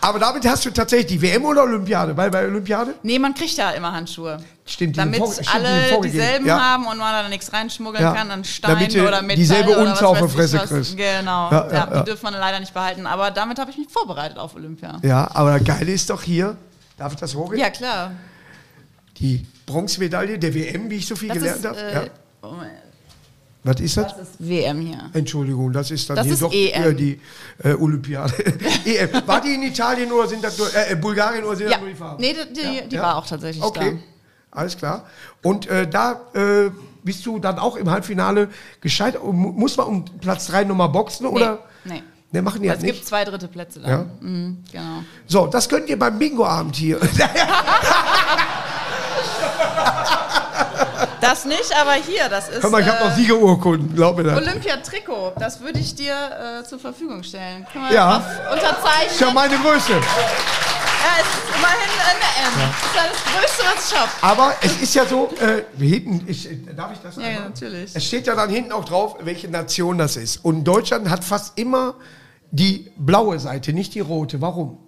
aber damit hast du tatsächlich die WM oder Olympiade? Weil bei Olympiade? Nee, man kriegt ja immer Handschuhe. Stimmt, die Damit vor- stimmt, die alle vorgegeben. dieselben Ja. haben und man da nichts reinschmuggeln Ja. kann an Stein Damit oder Metall dieselbe Unze auf der Fresse kriegst. Genau, Ja, ja, die dürfen wir leider nicht behalten. Aber damit habe ich mich vorbereitet auf Olympia. Ja, aber das Geile ist doch hier, darf ich das hochgehen? Ja, klar. Die Bronzemedaille der WM, wie ich so viel Das gelernt habe. äh, Ja. Moment, Was ist das? das ist WM hier. Entschuldigung, das ist dann Das hier ist doch EM. äh, die äh, Olympiade. EM. War die in Italien oder sind das nur, äh, Bulgarien oder sind Ja, das nur die Farben? nee, die, die, die Ja. war auch tatsächlich Okay, alles klar. Und äh, da äh, bist du dann auch im Halbfinale gescheitert. Mu- Muss man um Platz 3 nochmal boxen da. oder? Nee, nee. Ne, machen die Es halt gibt nicht. zwei dritte Plätze dann. Ja. Mhm, genau. So, das könnt ihr beim Bingo-Abend hier. Das nicht, aber hier, das ist Hör mal, ich habe noch äh, Siegerurkunden, glaub mir das. Olympia-Trikot. Das würde ich dir äh, zur Verfügung stellen. Können wir Ja. auf Ist ja unterzeichnen? meine Größe. Ja, es ist immerhin eine M. Das ist ja das Größte, was ich habe. Aber es ist ja so, äh, hinten, ich, darf ich das Ja, einmal? ja, natürlich. Es steht ja dann hinten auch drauf, welche Nation das ist. Und Deutschland hat fast immer die blaue Seite, nicht die rote. Warum?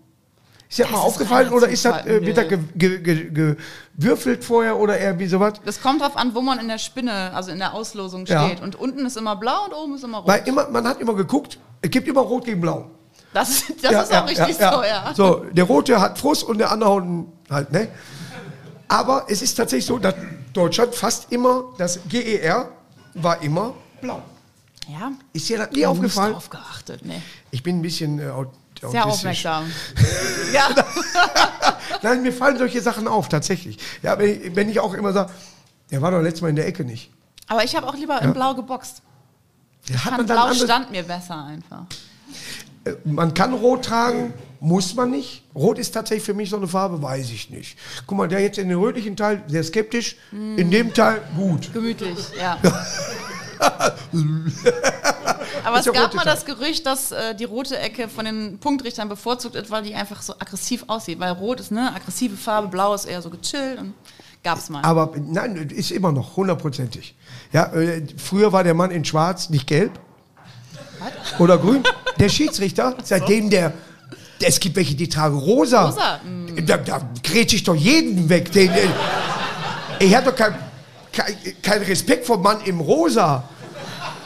Ist das mal aufgefallen oder ist das, äh, wird da ge ge ge gewürfelt vorher oder eher wie sowas? Das kommt drauf an, wo man in der Spinne, also in der Auslosung Ja. steht. Und unten ist immer blau und oben ist immer rot. Weil immer, man hat immer geguckt, es gibt immer rot gegen blau. Das, das Ja, ist ja, auch richtig ja, so, ja. ja. So, der rote hat Frust und der andere halt, ne? Aber es ist tatsächlich so, dass Deutschland fast immer, das GER war immer blau. Ja. Ist dir das nie Nicht aufgefallen? drauf geachtet, nee. Ich bin ein bisschen äh, Sehr aufmerksam. ja. Nein, mir fallen solche Sachen auf, tatsächlich. Ja, wenn ich, wenn ich auch immer sage, der war doch letztes Mal in der Ecke nicht. Aber ich habe auch lieber in blau geboxt. Ja, hat man, dann blau stand mir besser einfach. äh, man kann rot tragen, muss man nicht. Rot ist tatsächlich für mich so eine Farbe, weiß ich nicht. Guck mal, der jetzt in den rötlichen Teil sehr skeptisch, in dem Teil gut. Gemütlich, ja. Aber es gab mal das Gerücht, dass äh, die rote Ecke von den Punktrichtern bevorzugt wird, weil die einfach so aggressiv aussieht. Weil rot ist eine aggressive Farbe, blau ist eher so gechillt und gab's mal. Aber nein, ist immer noch hundertprozentig. Ja, äh, früher war der Mann in Schwarz, nicht gelb oder grün. Der Schiedsrichter, seitdem der, es gibt welche, die tragen rosa. Rosa, Da, da grätsch ich doch jeden weg. Den, den, ich habe doch keinen kein, kein Respekt vor Mann im rosa.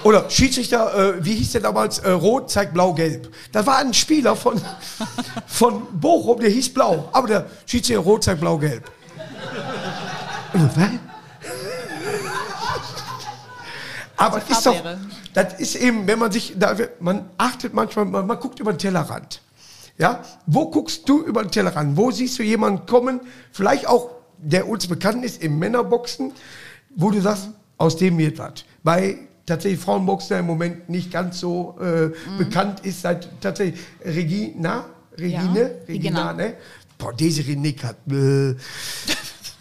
Oder Schiedsrichter, äh, wie hieß der damals? Äh, Rot zeigt blau-gelb. Da war ein Spieler von, von Bochum, der hieß blau. Aber der Schiedsrichter Rot zeigt blau-gelb. Was? Aber das ist doch, das ist eben, wenn man sich, da, man achtet manchmal, man, man guckt über den Tellerrand. Ja, wo guckst du über den Tellerrand? Wo siehst du jemanden kommen, vielleicht auch, der uns bekannt ist im Männerboxen, wo du sagst, aus dem wird was. Bei tatsächlich Frauenboxen der im Moment nicht ganz so äh, Mhm. bekannt ist, seit tatsächlich Regina, Regine, Ja, Regina, Regina. ne? Boah, Desiree Nick hat, äh,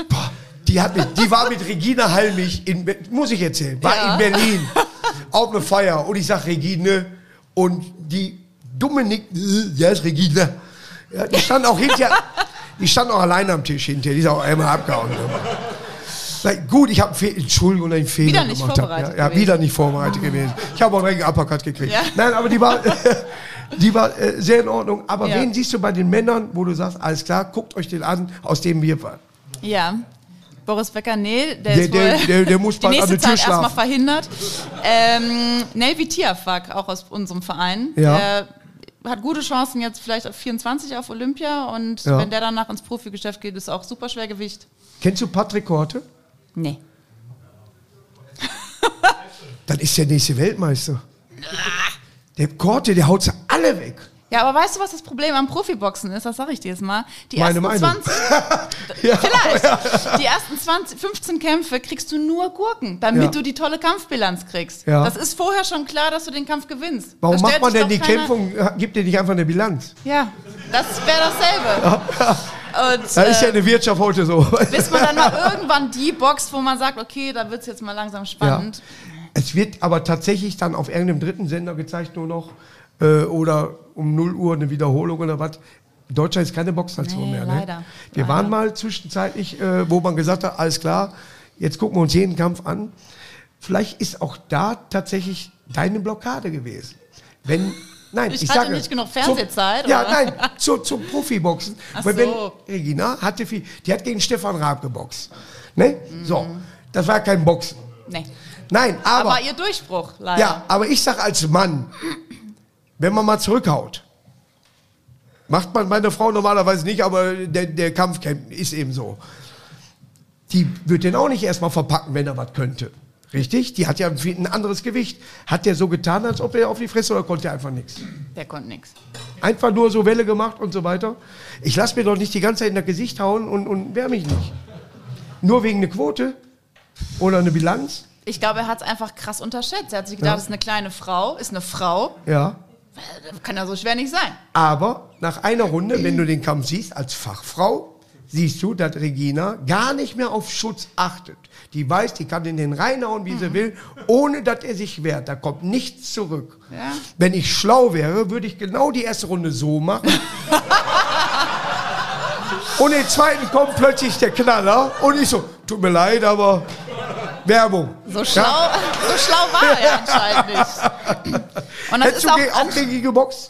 boah, die hat mit, die war mit Regina Halmich in, muss ich erzählen, war Ja. in Berlin auf eine Feier und ich sag Regine und die dumme Nick, äh, ja ist Regina, ja, die stand auch hinterher, die stand auch alleine am Tisch hinterher, die ist auch einmal abgehauen. Ne? Na, gut, ich habe Entschuldigung, einen Fehler Wieder nicht gemacht. vorbereitet Ja, ja wieder nicht vorbereitet gewesen. Ich habe auch einen Uppercut gekriegt. Ja. Nein, aber die war, die war äh, sehr in Ordnung. Aber Ja. wen siehst du bei den Männern, wo du sagst, alles klar, guckt euch den an, aus dem wir waren? Ja. Boris Becker, nee, der, Der- ist der- wohl der- der muss die an nächste der Tür Zeit erstmal verhindert. Ähm, Nelvi Tiafak, auch aus unserem Verein. Ja. Der hat gute Chancen jetzt vielleicht auf 24 auf Olympia und Ja. wenn der danach ins Profigeschäft geht, ist auch super Schwergewicht. Kennst du Patrick Korte? Nee. Dann ist der nächste Weltmeister. Der Korte, der haut sie alle weg. Ja, aber weißt du, was das Problem am Profiboxen ist? Das sage ich dir jetzt mal. Die Meine ersten Meinung. 20, Ja, vielleicht. Die ersten 20, 15 Kämpfe kriegst du nur Gurken, damit Ja. du die tolle Kampfbilanz kriegst. Ja. Das ist vorher schon klar, dass du den Kampf gewinnst. Warum macht man denn die keiner- Kämpfung, gibt ihr nicht einfach eine Bilanz? Ja, das wäre dasselbe. Und, Da ist ja äh, eine Wirtschaft heute so. bis man dann mal irgendwann die boxt, wo man sagt, okay, da wird es jetzt mal langsam spannend. Es wird aber tatsächlich dann auf irgendeinem dritten Sender gezeigt nur noch äh, oder um 0 Uhr eine Wiederholung oder was. Deutschland ist keine Boxnation Nee, mehr. leider. Ne? Wir Leider. waren mal zwischenzeitlich, äh, wo man gesagt hat, alles klar, jetzt gucken wir uns jeden Kampf an. Vielleicht ist auch da tatsächlich deine Blockade gewesen. Wenn, nein, Ich ich, hatte sage, nicht genug zum- Fernsehzeit, Ja, oder? nein, zu, zum Profiboxen. Ach Weil wenn so. Regina hatte viel, die hat gegen Stefan Raab geboxt. Ne? Mhm. So, das war kein Boxen. Nee. Nein, aber, Aber, ihr Durchbruch, leider. ja, aber ich sag als Mann, wenn man mal zurückhaut, macht man meine Frau normalerweise nicht, aber der, der Kampf ist eben so. Die wird den auch nicht erstmal verpacken, wenn er was könnte. Richtig? Die hat ja ein anderes Gewicht. Hat der so getan, als ob er auf die Fresse oder konnte er einfach nichts? Der konnte nichts. Einfach nur so Welle gemacht und so weiter. Ich lasse mir doch nicht die ganze Zeit in das Gesicht hauen und, und wehr mich nicht. Nur wegen einer Quote oder eine Bilanz. Ich glaube, er hat es einfach krass unterschätzt. Er hat sich gedacht, Ja. das ist eine kleine Frau, ist eine Frau. Ja. Kann ja so schwer nicht sein. Aber nach einer Runde, wenn du den Kampf siehst, als Fachfrau, siehst du, dass Regina gar nicht mehr auf Schutz achtet. Die weiß, die kann in den reinhauen, wie sie will, ohne dass er sich wehrt. Da kommt nichts zurück. Ja. Wenn ich schlau wäre, würde ich genau die erste Runde so machen. und im zweiten kommt plötzlich der Knaller und ich so, tut mir leid, aber Werbung. So schlau, so schlau war er anscheinend nicht. Und das Hättest ist du auch, auch gegen ihn geboxt?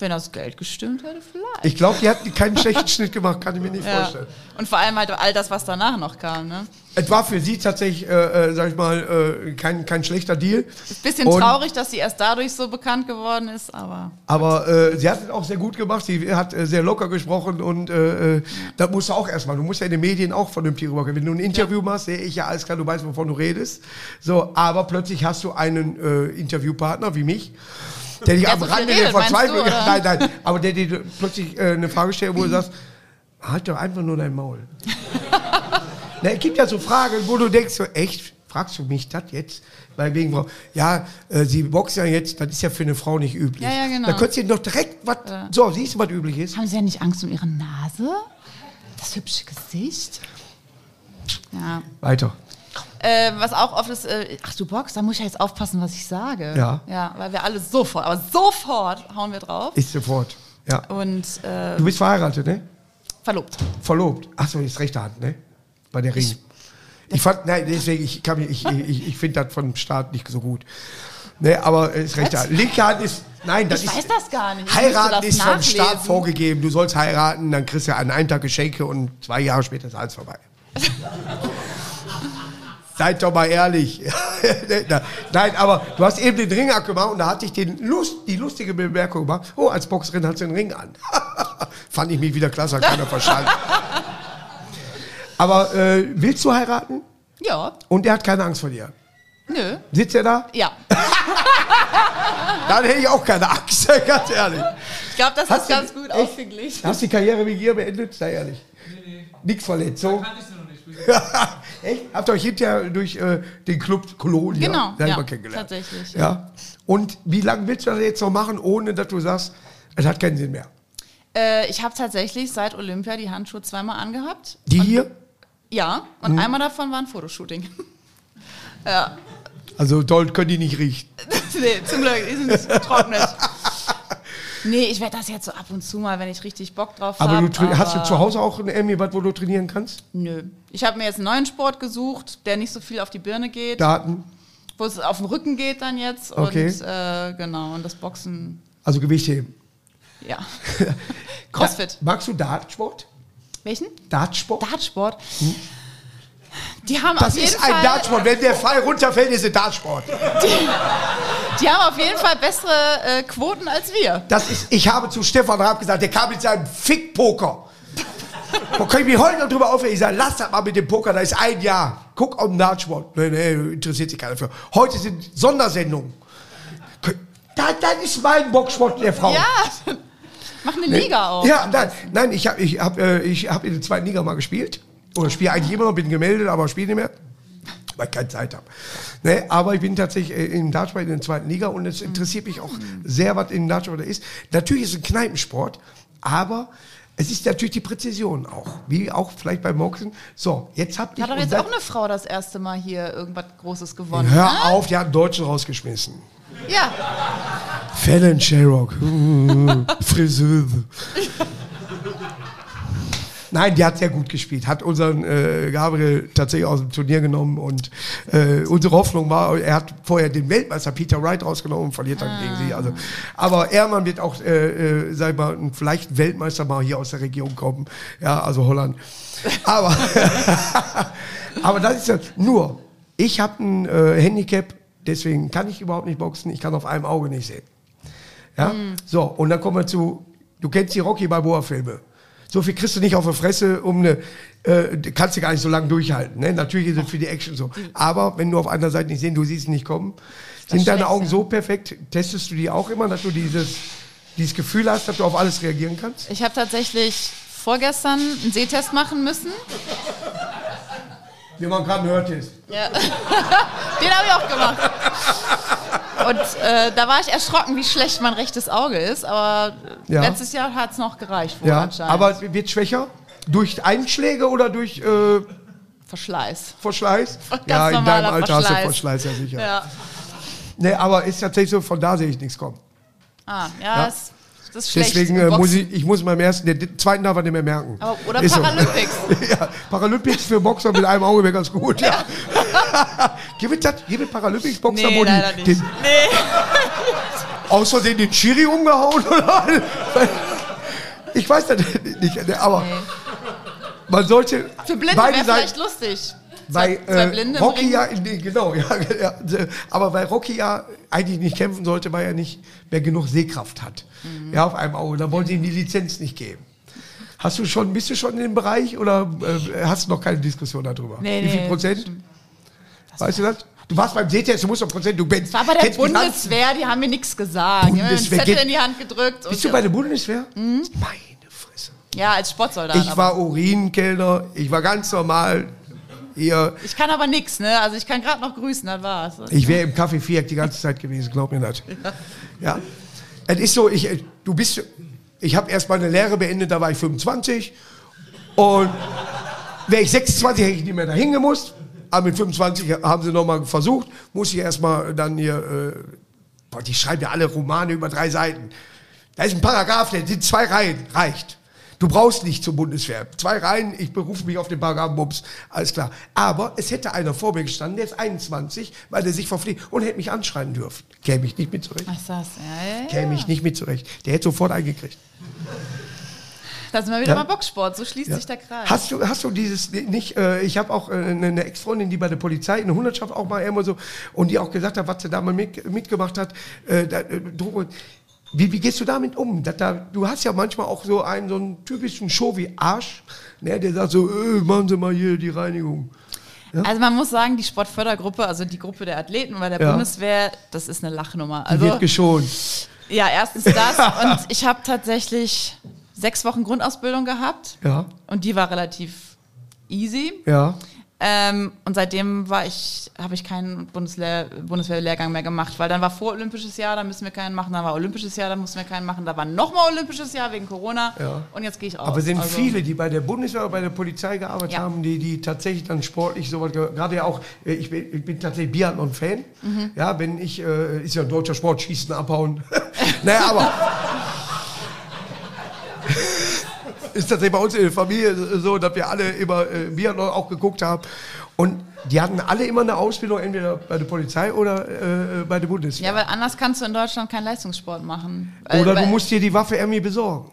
Wenn das Geld gestimmt hätte, vielleicht. Ich glaube, die hat keinen schlechten Schnitt gemacht, kann ich mir nicht Ja. vorstellen. Und vor allem halt all das, was danach noch kam. Ne? Es war für sie tatsächlich, äh, äh, sag ich mal, äh, kein, kein schlechter Deal. Bisschen Und- traurig, dass sie erst dadurch so bekannt geworden ist, aber Aber äh, sie hat es auch sehr gut gemacht. Sie hat äh, sehr locker gesprochen und äh, äh, das musst du auch erstmal. Du musst ja in den Medien auch vernünftig rüberkommen. Wenn du ein Interview machst, sehe ich ja alles klar, du weißt, wovon du redest. So, aber plötzlich hast du einen äh, Interviewpartner wie mich. Der dich am Rande der Verzweiflung, du, nein, nein, aber der dir plötzlich äh, eine Frage stellt, wo du sagst, halt doch einfach nur dein Maul. Na, es gibt ja so Fragen, wo du denkst, so, echt, fragst du mich das jetzt? Weil wegen Frau, ja, äh, sie boxen ja jetzt, das ist ja für eine Frau nicht üblich. Ja, ja, genau. Da könntest du doch direkt was, so, siehst du, was üblich ist? haben sie ja nicht Angst um ihre Nase? Das hübsche Gesicht? Ja. Weiter. Äh, was auch oft ist, äh, ach du Box, da muss ich ja jetzt aufpassen, was ich sage. Ja. Ja, weil wir alle sofort, aber sofort hauen wir drauf. Ist sofort. Ja. Und äh, Du bist verheiratet, ne? verlobt. Verlobt. Achso, ist rechte Hand, ne? Bei der Ring. Ich fand, nein, deswegen, ich, kann ich, ich, ich finde das vom Staat nicht so gut. Ne, aber ist rechte? Hand. Linke Hand ist, nein, das Ich ist. weiß das gar nicht. Ich Heiraten ist vom Staat vorgegeben. Du sollst heiraten, dann kriegst du an einem Tag Geschenke und zwei Jahre später ist alles vorbei. Seid doch mal ehrlich. Nein, aber du hast eben den Ring abgemacht und da hatte ich den Lust, die lustige Bemerkung gemacht. Oh, als Boxerin hat sie den Ring an. Fand ich mich wieder klasse, hat keiner verstanden. Aber äh, willst du heiraten? Ja, Und er hat keine Angst vor dir. nö. Sitzt er da? Ja. Dann hätte ich auch keine Angst, ganz ehrlich. Ich glaube, das Hast ist ganz gut ausgeglichen. Hast du die Karriere wie ihr beendet? Sei ehrlich. Nee, nee. Nix Verletzung. Kannte ich sie noch nicht. Echt? Habt ihr euch hinterher durch äh, den Club Kolonia Genau, selber ja, kennengelernt? tatsächlich. Ja. Und wie lange willst du das jetzt noch machen, ohne dass du sagst, es hat keinen Sinn mehr? Äh, ich habe tatsächlich seit Olympia die Handschuhe zweimal angehabt. Die hier? Ja, und Mhm. einmal davon war ein Fotoshooting. ja. Also doll können die nicht riechen. nee, zum Glück, die sind nicht getrocknet. Nee, ich werde das jetzt so ab und zu mal, wenn ich richtig Bock drauf habe. Aber du tra- hast du zu Hause auch ein Emmy, was wo du trainieren kannst? Nö. Ich habe mir jetzt einen neuen Sport gesucht, der nicht so viel auf die Birne geht, Daten, wo es auf den Rücken geht dann jetzt. Okay. Und äh, genau, und das Boxen, also Gewichtheben. ja. Crossfit. Magst du Dartsport? Welchen? Dartsport? Dartsport. Die haben das auf jeden ist ein Fall, Dartsport. Wenn der Pfeil runterfällt, ist es Dartsport. Die haben auf jeden Fall bessere äh, Quoten als wir. Das ist, ich habe zu Stefan Raab gesagt, der kam mit seinem Fick-Poker. Man kann ich mich heute noch drüber aufregen. Ich sage, lass das mal mit dem Poker, da ist ein Jahr. Guck auf den Dartsport. Nee, nee, interessiert sich keiner für. Heute sind Sondersendungen. Das, das ist mein Boxsport der Frau. Ja, mach eine Liga auf. Ja, nein, nein ich habe ich hab, äh, ich hab in der zweiten Liga mal gespielt. Oder spiele eigentlich immer noch, bin gemeldet, aber spiele nicht mehr. Weil ich keine Zeit habe. Ne, aber ich bin tatsächlich äh, im Dartsport in der zweiten Liga und es interessiert mich auch sehr, was in Dartsport ist. Natürlich ist es ein Kneipensport, aber es ist natürlich die Präzision auch. Wie auch vielleicht beim Boxen. So, jetzt habt ihr. Hat doch jetzt auch eine Frau das erste Mal hier irgendwas Großes gewonnen. Hör ne? auf, die hat einen Deutschen rausgeschmissen. Ja, Fallon Sherrock. Friseuse. Nein, die hat sehr gut gespielt. Hat unseren äh, Gabriel tatsächlich aus dem Turnier genommen und äh, unsere Hoffnung war, er hat vorher den Weltmeister Peter Wright rausgenommen und verliert dann gegen sie. Also, aber Ehrmann wird auch, äh, äh, sag ich mal, vielleicht Weltmeister mal hier aus der Region kommen. Ja, also Holland. Aber, aber das ist ja nur, ich habe ein äh, Handicap, deswegen kann ich überhaupt nicht boxen. Ich kann auf einem Auge nicht sehen. Ja? So, und dann kommen wir zu, du kennst die Rocky Balboa-Filme. So viel kriegst du nicht auf der Fresse, um eine, äh, kannst du gar nicht so lange durchhalten. Ne? Natürlich ist es für die Action so. Aber wenn du auf einer Seite nicht sehen, du siehst nicht kommen, sind deine Augen so perfekt, testest du die auch immer, dass du dieses, dieses Gefühl hast, dass du auf alles reagieren kannst? ich habe tatsächlich vorgestern einen Sehtest machen müssen. Wie man gerade hört ist. Ja. Den habe ich auch gemacht. Und äh, da war ich erschrocken, wie schlecht mein rechtes Auge ist. Aber Ja. letztes Jahr hat es noch gereicht. Ja, aber wird schwächer? Durch Einschläge oder durch äh, Verschleiß. Verschleiß? Ganz ja, in deinem Alter hast du Verschleiß. Verschleiß, ja sicher. Ja. Nee, aber ist tatsächlich so, von da sehe ich nichts kommen. Ah, ja, Ja. Das, das ist schlecht. Deswegen äh, muss ich, ich muss beim ersten, den zweiten darf er nicht mehr merken. Aber, oder Ist so. Paralympics. ja, Paralympics für Boxer mit einem Auge wäre ganz gut. Ja. gibt es das- gibt es Paralympics-Boxer, Nee, wo die leider nicht. den, aus Versehen den Chiri umgehauen oder? ich weiß das nicht, aber man sollte Für Blinde beide wäre vielleicht lustig. bei äh, Rocky ja, in, genau, ja, ja, aber weil Rocky ja eigentlich nicht kämpfen sollte, weil er nicht mehr genug Sehkraft hat. Mhm. Ja, auf einem Auge. Da wollen sie ihm die Lizenz nicht geben. Hast du schon, bist du schon in dem Bereich oder äh, hast du noch keine Diskussion darüber? Nee, Wie viel nee, Prozent? Weißt du das? Du warst beim Sehtest, du musst doch Prozent, du bist. War bei der Bundeswehr, die haben mir nichts gesagt. Die haben mir einen Bundeswehr Zettel in die Hand gedrückt. Bist du bei der Bundeswehr? Meine Fresse. ja, als Sportsoldat. Ich aber. war Urinkellner, ich war ganz normal hier. ich kann aber nichts, ne? Also ich kann gerade noch grüßen, das war's. Ich wäre im Café Viereck die ganze Zeit gewesen, glaub mir das. Ja. Es ist so, ich, du bist, ich habe erst meine Lehre beendet, da war ich 25. Und wäre ich 26, hätte ich nicht mehr dahin gemusst. Aber mit 25 haben sie nochmal versucht, muss ich erstmal dann hier, äh, boah, die schreiben ja alle Romane über drei Seiten. Da ist ein Paragraph, der sind zwei Reihen, reicht. Du brauchst nicht zur Bundeswehr. Zwei Reihen, ich berufe mich auf den Paragraphen Bums, alles klar. Aber es hätte einer vor mir gestanden, der ist 21, weil der sich verpflichtet und hätte mich anschreien dürfen. Käme ich nicht mit zurecht. Ach, das, ja, ja, ja. Käme ich nicht mit zurecht. Der hätte sofort eingekriegt. Da sind wir wieder Ja. bei Boxsport, so schließt Ja. sich der Kreis. Hast du, hast du dieses nicht, äh, ich habe auch äh, eine eine Ex-Freundin, die bei der Polizei, eine Hundertschaft auch mal immer so, und die auch gesagt hat, was sie da mal mit, mitgemacht hat, äh, da, äh. Wie, wie gehst du damit um? Dass da, du hast ja manchmal auch so einen, so einen typischen Show wie Arsch, ne, der sagt so, äh, machen Sie mal hier die Reinigung. Also man muss sagen, die Sportfördergruppe, also die Gruppe der Athleten bei der Ja. Bundeswehr, das ist eine Lachnummer. Die Also wird geschont. ja, erstens das und ich habe tatsächlich sechs Wochen Grundausbildung gehabt Ja, und die war relativ easy. ja. Ähm, und seitdem war ich, habe ich keinen Bundeslehr Bundeswehrlehrgang mehr gemacht, weil dann war vorolympisches Jahr, da müssen wir keinen machen, dann war olympisches Jahr, da mussten wir keinen machen, da war nochmal olympisches Jahr wegen Corona Ja. und jetzt gehe ich raus. Aber es sind Also- viele, die bei der Bundeswehr oder bei der Polizei gearbeitet Ja. haben, die, die tatsächlich dann sportlich sowas, ge- gerade ja auch, äh, ich bin, ich bin tatsächlich Biathlon-Fan. Mhm. Ja, wenn ich, äh, ist ja ein deutscher Sport, schießen, abhauen. naja, aber. ist tatsächlich bei uns in der Familie so, dass wir alle immer äh, Biathlon auch geguckt haben. Und die hatten alle immer eine Ausbildung, entweder bei der Polizei oder äh, bei der Bundeswehr. Ja, weil anders kannst du in Deutschland keinen Leistungssport machen. Oder du musst dir die Waffe irgendwie besorgen.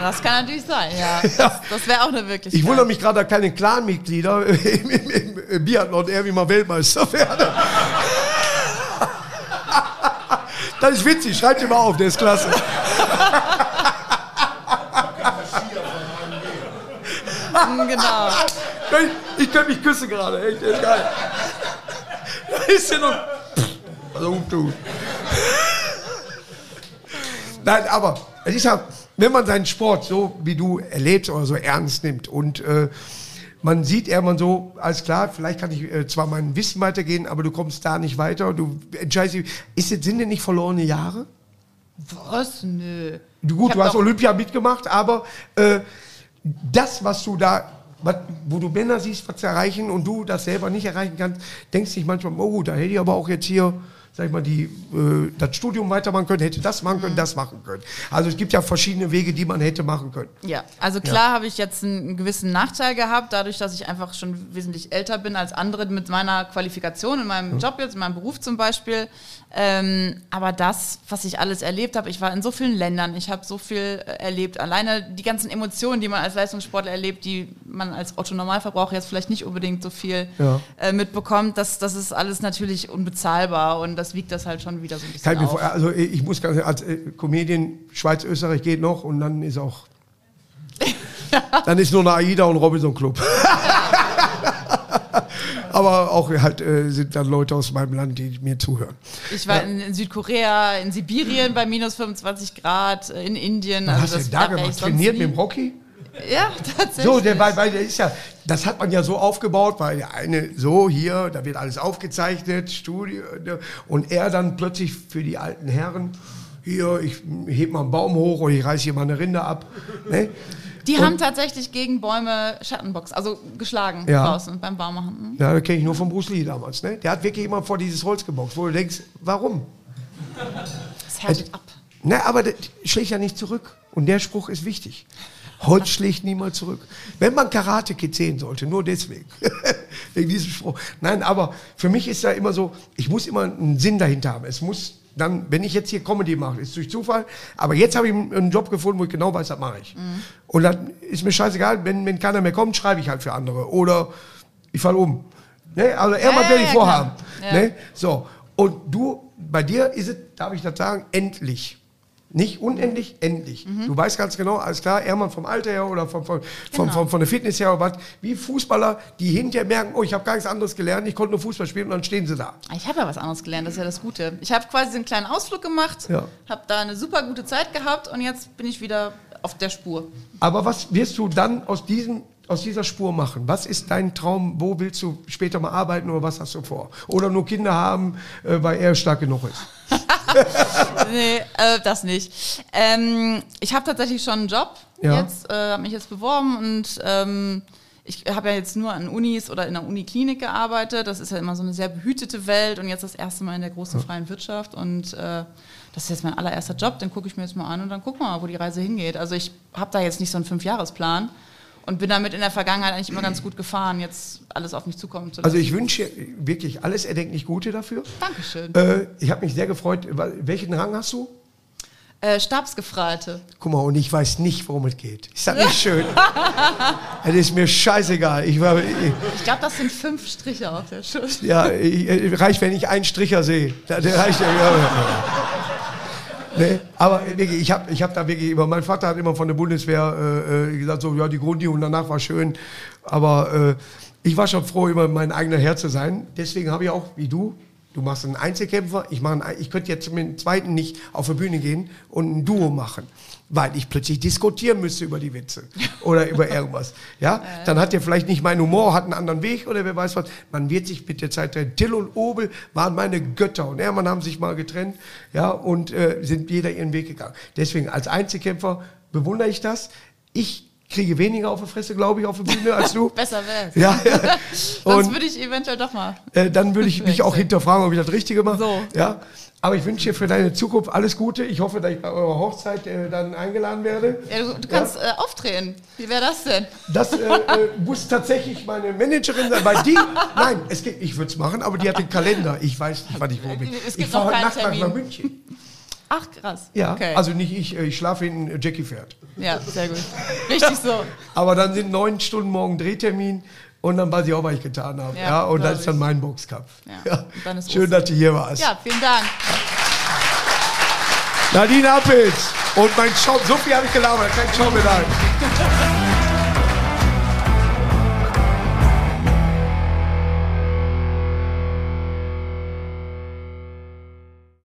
Das kann natürlich sein, ja. Das, das wäre auch eine Wirklichkeit. Ich wundere mich gerade, dass keine Clan-Mitglieder im, im, im Biathlon irgendwie mal Weltmeister werden. Das ist witzig, schreibt ihr mal auf, der ist klasse. Genau. Ich, könnte mich küssen gerade, echt, das ist geil. Da ist ja noch. Also, du. Nein, aber es ist ja, wenn man seinen Sport so wie du erlebt oder so ernst nimmt und äh, man sieht irgendwann so, alles klar, vielleicht kann ich äh, zwar mein Wissen weitergehen, aber du kommst da nicht weiter, du entscheidest dich, ist das, sind denn nicht verlorene Jahre? Was? Nö. Du, gut, du hast Olympia mitgemacht, aber äh, das, was du da, was, wo du Männer siehst, was sie erreichen und du das selber nicht erreichen kannst, denkst dich manchmal, oh, da hätte ich aber auch jetzt hier, sag ich mal, die, äh, das Studium weitermachen können, hätte das machen Mhm. können, das machen können. Also es gibt ja verschiedene Wege, die man hätte machen können. Ja, also klar habe ich jetzt einen, einen gewissen Nachteil gehabt, dadurch, dass ich einfach schon wesentlich älter bin als andere mit meiner Qualifikation in meinem Job jetzt, in meinem Beruf zum Beispiel. Ähm, aber das, was ich alles erlebt habe, ich war in so vielen Ländern, ich habe so viel äh, erlebt. Alleine die ganzen Emotionen, die man als Leistungssportler erlebt, die man als Otto-Normalverbraucher jetzt vielleicht nicht unbedingt so viel Ja. äh, mitbekommt, das, das ist alles natürlich unbezahlbar und das wiegt das halt schon wieder so ein bisschen Kann mir auf. vor, also ich muss ganz als äh, Comedian, Schweiz, Österreich geht noch und dann ist auch. dann ist nur eine AIDA und Robinson Club. Aber auch halt äh, sind dann Leute aus meinem Land, die mir zuhören. Ich war in, in Südkorea, in Sibirien bei minus 25 Grad, äh, in Indien. Was also hast du denn da gemacht? Trainiert nie- mit dem Rocky? Ja, tatsächlich. So, der, weil, weil der ist ja, das hat man ja so aufgebaut, weil der eine so hier, da wird alles aufgezeichnet, Studio, ne, und er dann plötzlich für die alten Herren, hier, ich heb mal einen Baum hoch oder ich reiß hier mal eine Rinde ab. Ne? Die Und- haben tatsächlich gegen Bäume Schattenbox, also geschlagen Ja. draußen beim Baumachen. Hm? Ja, das kenne ich nur von Bruce Lee damals. Ne? Der hat wirklich immer vor dieses Holz geboxt, wo du denkst, warum? Das härtet ab. Na, aber das schlägt ja nicht zurück. Und der Spruch ist wichtig. Holz schlägt niemals zurück. Wenn man Karate Kid sehen sollte, nur deswegen. Wegen diesem Spruch. Nein, aber für mich ist da immer so, ich muss immer einen Sinn dahinter haben. Es muss dann, wenn ich jetzt hier Comedy mache, ist durch Zufall, aber jetzt habe ich einen Job gefunden, wo ich genau weiß, das mache ich. Und dann ist mir scheißegal, wenn, wenn keiner mehr kommt, schreibe ich halt für andere. Oder ich falle um. Ne? Also irgendwas Ja, werde ich ja, vorhaben. klar. Ja. Ne? So. Und du, bei dir ist es, darf ich das sagen, endlich. Nicht unendlich, endlich. Mhm. Du weißt ganz genau, alles klar, Ehrmann vom Alter her oder von, von, von, Genau. von, von der Fitness her oder was, wie Fußballer, die hinterher merken, oh, ich habe gar nichts anderes gelernt, ich konnte nur Fußball spielen und dann stehen sie da. Ich habe ja was anderes gelernt, das ist ja das Gute. Ich habe quasi einen kleinen Ausflug gemacht, Ja. habe da eine super gute Zeit gehabt und jetzt bin ich wieder auf der Spur. Aber was wirst du dann aus, diesem, aus dieser Spur machen? Was ist dein Traum? Wo willst du später mal arbeiten oder was hast du vor? Oder nur Kinder haben, äh, weil er stark genug ist? nee, äh, das nicht. Ähm, ich habe tatsächlich schon einen Job Ja. jetzt, äh, habe mich jetzt beworben und ähm, ich habe ja jetzt nur an Unis oder in der Uniklinik gearbeitet. Das ist ja immer so eine sehr behütete Welt und jetzt das erste Mal in der großen freien Wirtschaft und äh, das ist jetzt mein allererster Job. Den gucke ich mir jetzt mal an und dann gucken wir mal, wo die Reise hingeht. Also ich habe da jetzt nicht so einen Fünfjahresplan und bin damit in der Vergangenheit eigentlich immer ganz gut gefahren, jetzt alles auf mich zukommen zu lassen. Also ich wünsche wirklich alles erdenklich Gute dafür. Dankeschön. Äh, ich habe mich sehr gefreut. Welchen Rang hast du? Äh, Stabsgefreite. Guck mal, und ich weiß nicht, worum es geht. Ist das nicht schön? Es ist mir scheißegal. Ich war, ich, Ich glaube, das sind fünf Striche auf der Schulter. ja, ich, äh, reicht, wenn ich einen Stricher sehe. Der reicht ja. Nee, aber wirklich, ich habe ich hab da wirklich immer, mein Vater hat immer von der Bundeswehr äh, äh, gesagt, so, ja, die Grundübung danach war schön, aber äh, ich war schon froh, immer mein eigener Herr zu sein. Deswegen habe ich auch, wie du, du machst einen Einzelkämpfer, ich, mache einen, Ein- ich könnte jetzt mit dem zweiten nicht auf die Bühne gehen und ein Duo machen, weil ich plötzlich diskutieren müsste über die Witze oder über irgendwas. Ja, dann hat er vielleicht nicht meinen Humor, hat einen anderen Weg oder wer weiß was. Man wird sich mit der Zeit trennen. Till und Obel waren meine Götter und Hermann haben sich mal getrennt, ja, und äh, sind jeder ihren Weg gegangen. Deswegen als Einzelkämpfer bewundere ich das. Ich kriege weniger auf die Fresse, glaube ich, auf der Bühne als du. Besser wär's. Ja, ja. Sonst würde ich eventuell doch mal. äh, dann würde ich mich auch hinterfragen, ob ich das Richtige mache. So. Ja. Aber ich wünsche dir für deine Zukunft alles Gute. Ich hoffe, dass ich bei eurer Hochzeit äh, dann eingeladen werde. Ja, du, du kannst äh, auftreten. Wie wäre das denn? Das äh, äh, muss tatsächlich meine Managerin sein, weil die, nein, es geht, ich würde es machen, aber die hat den Kalender. Ich weiß nicht, wann ich wo bin. Es ich gibt fahre heute Nacht nach Termin. München. Ach, krass. Ja, Okay. also nicht ich, äh, ich schlafe in äh, Jackie fährt. ja, sehr gut. Richtig so. Aber dann sind neun Stunden morgen Drehtermin und dann weiß ich auch, was ich getan habe. Ja, Ja, und das ist dann mein Boxkampf. Ja, Schön, Ostern. dass du hier warst. Ja, vielen Dank. Nadine Appels und mein Schaum. So viel habe ich gelabert, kein Schaumedaille.